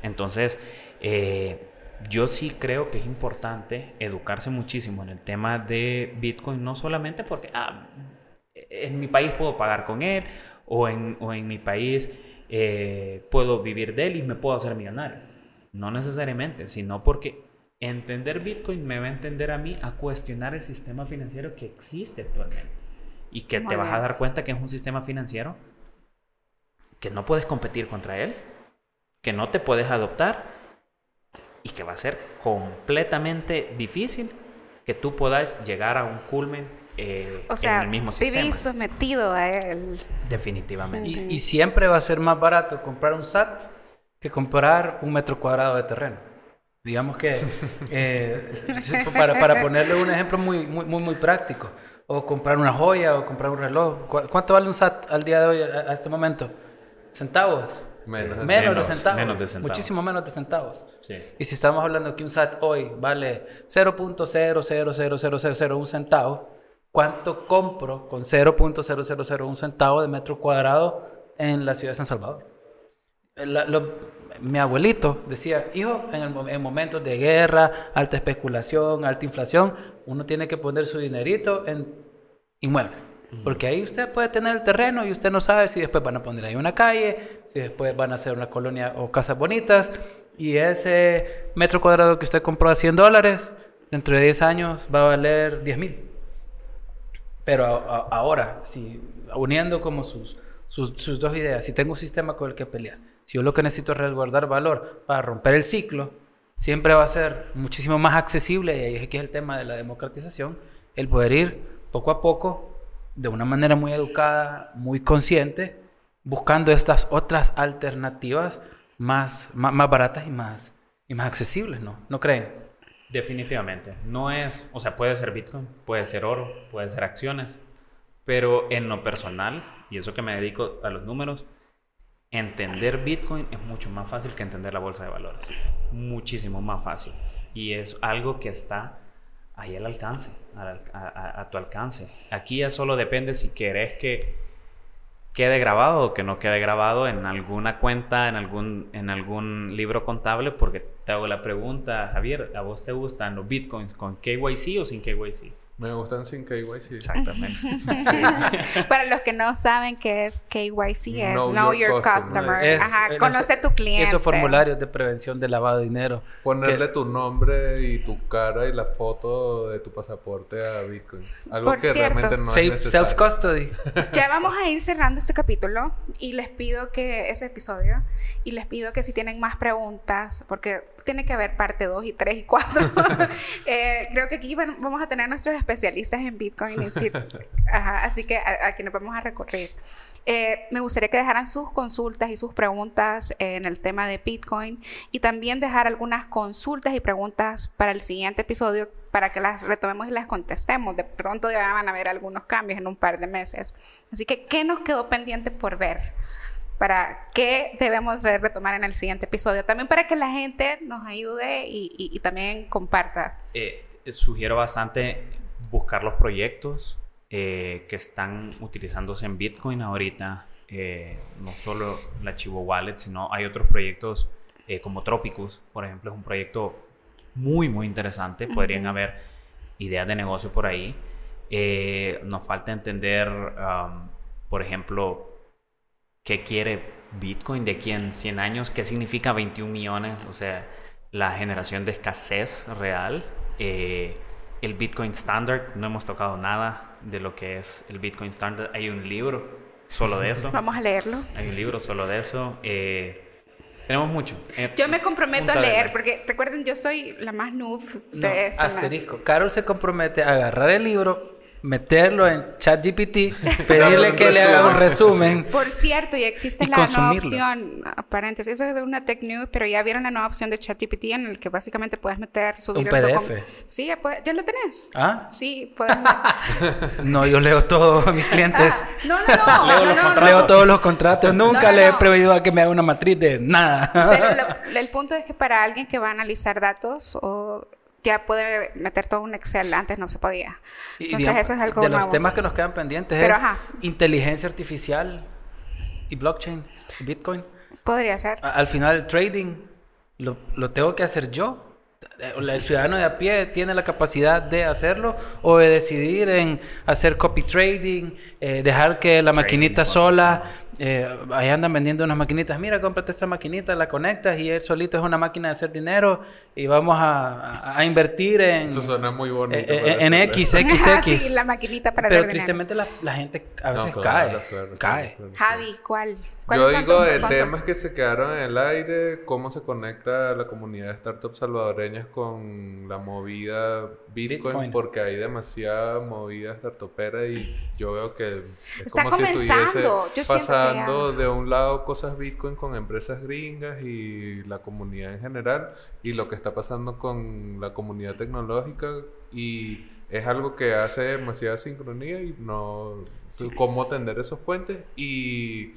Entonces, eh, yo sí creo que es importante educarse muchísimo en el tema de Bitcoin, no solamente porque ah, en mi país puedo pagar con él o en, o en mi país eh, puedo vivir de él y me puedo hacer millonario. No necesariamente, sino porque Entender Bitcoin me va a entender a mí a cuestionar el sistema financiero que existe actualmente. Y que te vas a dar cuenta que es un sistema financiero que no puedes competir contra él, que no te puedes adoptar y que va a ser completamente difícil que tú puedas llegar a un culmen eh, o sea, en el mismo sistema. Sometido a él. Definitivamente. Y, y, siempre va a ser más barato comprar un SAT que comprar un metro cuadrado de terreno. Digamos que, eh, para, para, ponerle un ejemplo muy, muy, muy, muy práctico, o comprar una joya o comprar un reloj. ¿Cuánto vale un SAT al día de hoy, a, este momento? ¿Centavos? Menos, de, menos, de centavos. menos de centavos. Muchísimo menos de centavos. Sí. Y si estamos hablando que un SAT hoy vale 0.000001 centavo, ¿cuánto compro con 0.0001 centavo de metro cuadrado en la ciudad de San Salvador? La, lo, mi abuelito decía, hijo, en, momentos de guerra, alta especulación, alta inflación, uno tiene que poner su dinerito en inmuebles. Porque ahí usted puede tener el terreno y usted no sabe si después van a poner ahí una calle, si después van a hacer una colonia o casas bonitas. Y ese metro cuadrado que usted compró a 100 dólares, dentro de 10 años va a valer 10 mil. Pero ahora, si, uniendo como sus, sus, dos ideas, si tengo un sistema con el que pelear, si yo lo que necesito es resguardar valor para romper el ciclo, siempre va a ser muchísimo más accesible, y ahí es que es el tema de la democratización, el poder ir poco a poco, de una manera muy educada, muy consciente, buscando estas otras alternativas más, más, baratas y más, y más accesibles, ¿no? ¿No creen? Definitivamente. No es, o sea, puede ser Bitcoin, puede ser oro, puede ser acciones, pero en lo personal, y eso que me dedico a los números, entender Bitcoin es mucho más fácil que entender la bolsa de valores. Muchísimo más fácil. Y es algo que está ahí al alcance, a, tu alcance. Aquí ya solo depende si querés que quede grabado o que no quede grabado en alguna cuenta, en algún, en algún libro contable, porque te hago la pregunta, Javier, ¿a vos te gustan los bitcoins con KYC o sin KYC? Me gustan sin KYC. Exactamente. Para los que no saben qué es KYC, es Know Know, Your Your, Customer. Customer. Es- Ajá, conoce tu cliente. Esos formularios de prevención de lavado de dinero. Ponerle tu nombre y tu cara y la foto de tu pasaporte a Bitcoin. Algo Por que cierto. realmente no Safe es necesario. self-custody. Ya vamos a ir cerrando este capítulo y les pido que ese episodio y les pido que si tienen más preguntas, porque tiene que haber parte 2 y 3 y 4, eh, creo que aquí van- vamos a tener nuestros especialistas en Bitcoin y Fit, Ajá, así que a, a quienes vamos a recurrir. Eh, me gustaría que dejaran sus consultas y sus preguntas en el tema de Bitcoin y también dejar algunas consultas y preguntas para el siguiente episodio para que las retomemos y las contestemos. De pronto ya van a haber algunos cambios en un par de meses. Así que, ¿qué nos quedó pendiente por ver? Para qué debemos de retomar en el siguiente episodio. También para que la gente nos ayude y, y- y también comparta. Eh, sugiero bastante buscar los proyectos eh, que están utilizándose en Bitcoin ahorita. Eh, no solo la Chivo Wallet, sino hay otros proyectos eh, como Tropicus, por ejemplo, es un proyecto muy, muy interesante. Podrían haber ideas de negocio por ahí. Eh, nos falta entender, um, por ejemplo, qué quiere Bitcoin de aquí en 100 años, qué significa 21 millones, o sea, la generación de escasez real. Eh, el Bitcoin Standard, no hemos tocado nada de lo que es el Bitcoin Standard. Hay un libro solo de eso. Vamos a leerlo. Hay un libro solo de eso. Eh, tenemos mucho. Eh, Yo me comprometo a leer, porque recuerden, yo soy la más noob No, de esa. asterisco. Carol se compromete a agarrar el libro, meterlo en ChatGPT, pedirle que le haga un resumen. Por cierto, ya existe Y la nueva opción, paréntesis, eso es de una tech news, pero ya vieron la nueva opción de ChatGPT en el que básicamente puedes meter, subir Un el PDF. Sí, ya, lo tenés. ¿Ah? Sí, puedes. No, yo leo todo a mis clientes. Ah, no, no, no. Leo no, los no, contratos. Leo todos los contratos. Nunca no, le he no. pedido a que me haga una matriz de nada. Pero lo- el punto es que para alguien que va a analizar datos o ya puede meter todo un Excel, antes no se podía. Y Entonces digamos, eso es algo de los nuevo. temas que nos quedan pendientes Pero, es ajá. inteligencia artificial y blockchain, Bitcoin. Podría ser. A- Al final el trading lo, lo tengo que hacer yo. Eh, El ciudadano de a pie tiene la capacidad de hacerlo o de decidir en hacer copy trading, eh, dejar que la maquinita sola, eh, ahí andan vendiendo unas maquinitas, mira, cómprate esta maquinita, la conectas y él solito es una máquina de hacer dinero y vamos a, a- a invertir en, Eso suena muy bonito. eh, eh, en. X, XX. sí, la maquinita para Pero hacer dinero. tristemente la, la gente a No, veces claro, cae, claro, claro, cae. claro, claro. Javi, ¿cuál? Yo ¿Cuáles son digo de temas que se quedaron en el aire, cómo se conecta la comunidad de startups salvadoreñas con la movida Bitcoin, Bitcoin. porque hay demasiada movida startupera y yo veo que es Está como si estuviese comenzando. Siento que pasando de un lado cosas Bitcoin con empresas gringas y la comunidad en general y lo que está pasando con la comunidad tecnológica y es algo que hace demasiada sincronía y no cómo tender esos puentes y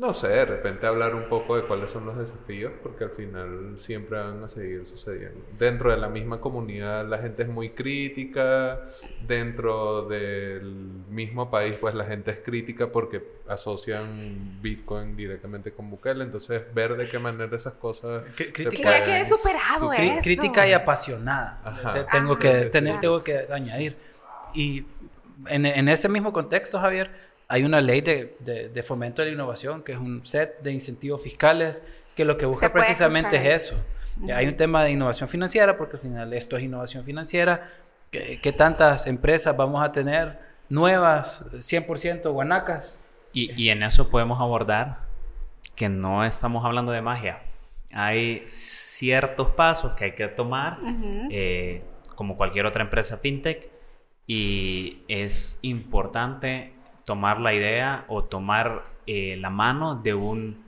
no sé, de repente hablar un poco de cuáles son los desafíos, porque al final siempre van a seguir sucediendo. Dentro de la misma comunidad la gente es muy crítica, dentro del mismo país pues la gente es crítica porque asocian Bitcoin directamente con Bukele, entonces ver de qué manera esas cosas... Se crítica- Que quede superado eso. Crítica y apasionada. Ajá. Tengo, Ah, que, exacto. tengo que añadir. Y en, en ese mismo contexto, Javier, hay una ley de, de- de fomento de la innovación, que es un set de incentivos fiscales, que lo que busca precisamente cruzar. es eso. Hay un tema de innovación financiera, porque al final esto es innovación financiera. ¿Qué, qué tantas empresas vamos a tener nuevas, 100% guanacas? Y, y en eso podemos abordar que no estamos hablando de magia. Hay ciertos pasos que hay que tomar, eh, como cualquier otra empresa fintech, y es importante tomar la idea o tomar eh, la mano de un,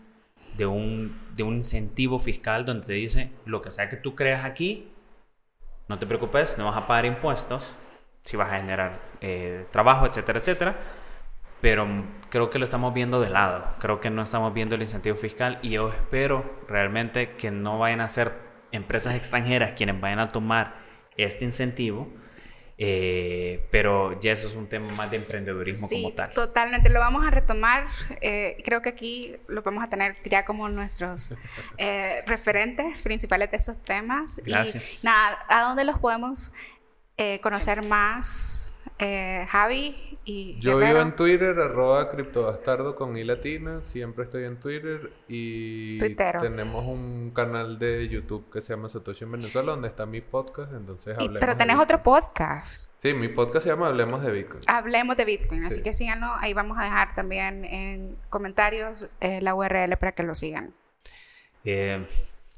de, un, de un incentivo fiscal donde te dice, lo que sea que tú creas aquí, no te preocupes, no vas a pagar impuestos, si vas a generar eh, trabajo, etcétera, etcétera. Pero creo que lo estamos viendo de lado. Creo que no estamos viendo el incentivo fiscal y yo espero realmente que no vayan a ser empresas extranjeras quienes vayan a tomar este incentivo. Eh, pero ya eso es un tema más de emprendedurismo Sí, como tal. totalmente. Lo vamos a retomar. eh, creo que aquí lo vamos a tener ya como nuestros eh, referentes principales de estos temas. Gracias. Y nada, ¿a dónde los podemos eh, conocer más, eh, Javi y Yo Guerrero. vivo en Twitter, arroba criptobastardo con i latina. Siempre estoy en Twitter. Y tenemos un canal de YouTube que se llama Satoshi en Venezuela, donde está mi podcast. Entonces Y- hablemos pero de tenés otro podcast. Sí, mi podcast se llama Hablemos de Bitcoin. Hablemos de Bitcoin, así Sí. que síganlo. Ahí vamos a dejar también en comentarios eh, la URL para que lo sigan. Eh,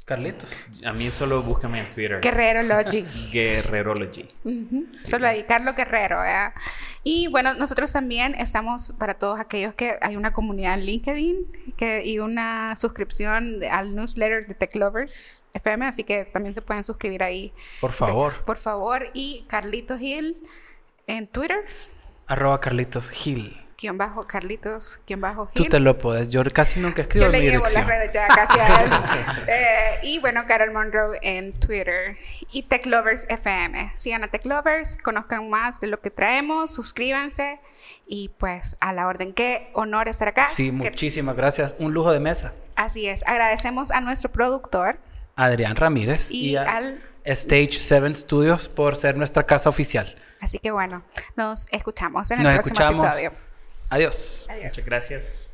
Carlitos. a mí solo búscame en Twitter. Guerrero Logic. Guerrerology. Ujú, Solo ahí, Carlos Guerrero. Y bueno, nosotros también estamos para todos aquellos que hay una comunidad en LinkedIn que, y una suscripción al newsletter de Tech Lovers FM, así que también se pueden suscribir ahí. Por favor. Por favor. Y Carlitos Gil en Twitter, Arroba Carlitos Gil. Guion bajo Carlitos, guion bajo Tú Gil. te lo puedes. Yo casi nunca escribo Yo mi le llevo las redes ya casi a él. Eh, y bueno, Carol Monroe en Twitter. Y Tech Lovers FM. Sigan a Tech Lovers, conozcan más de lo que traemos, suscríbanse. Y pues a la orden. Qué honor estar acá. Sí, Que- muchísimas gracias. Un lujo de mesa. así es. Agradecemos a nuestro productor Adrián Ramírez y, a al... Stage 7 Studios por ser nuestra casa oficial. Así que bueno, nos escuchamos en el Nos próximo escuchamos. episodio. Adiós. Muchas gracias.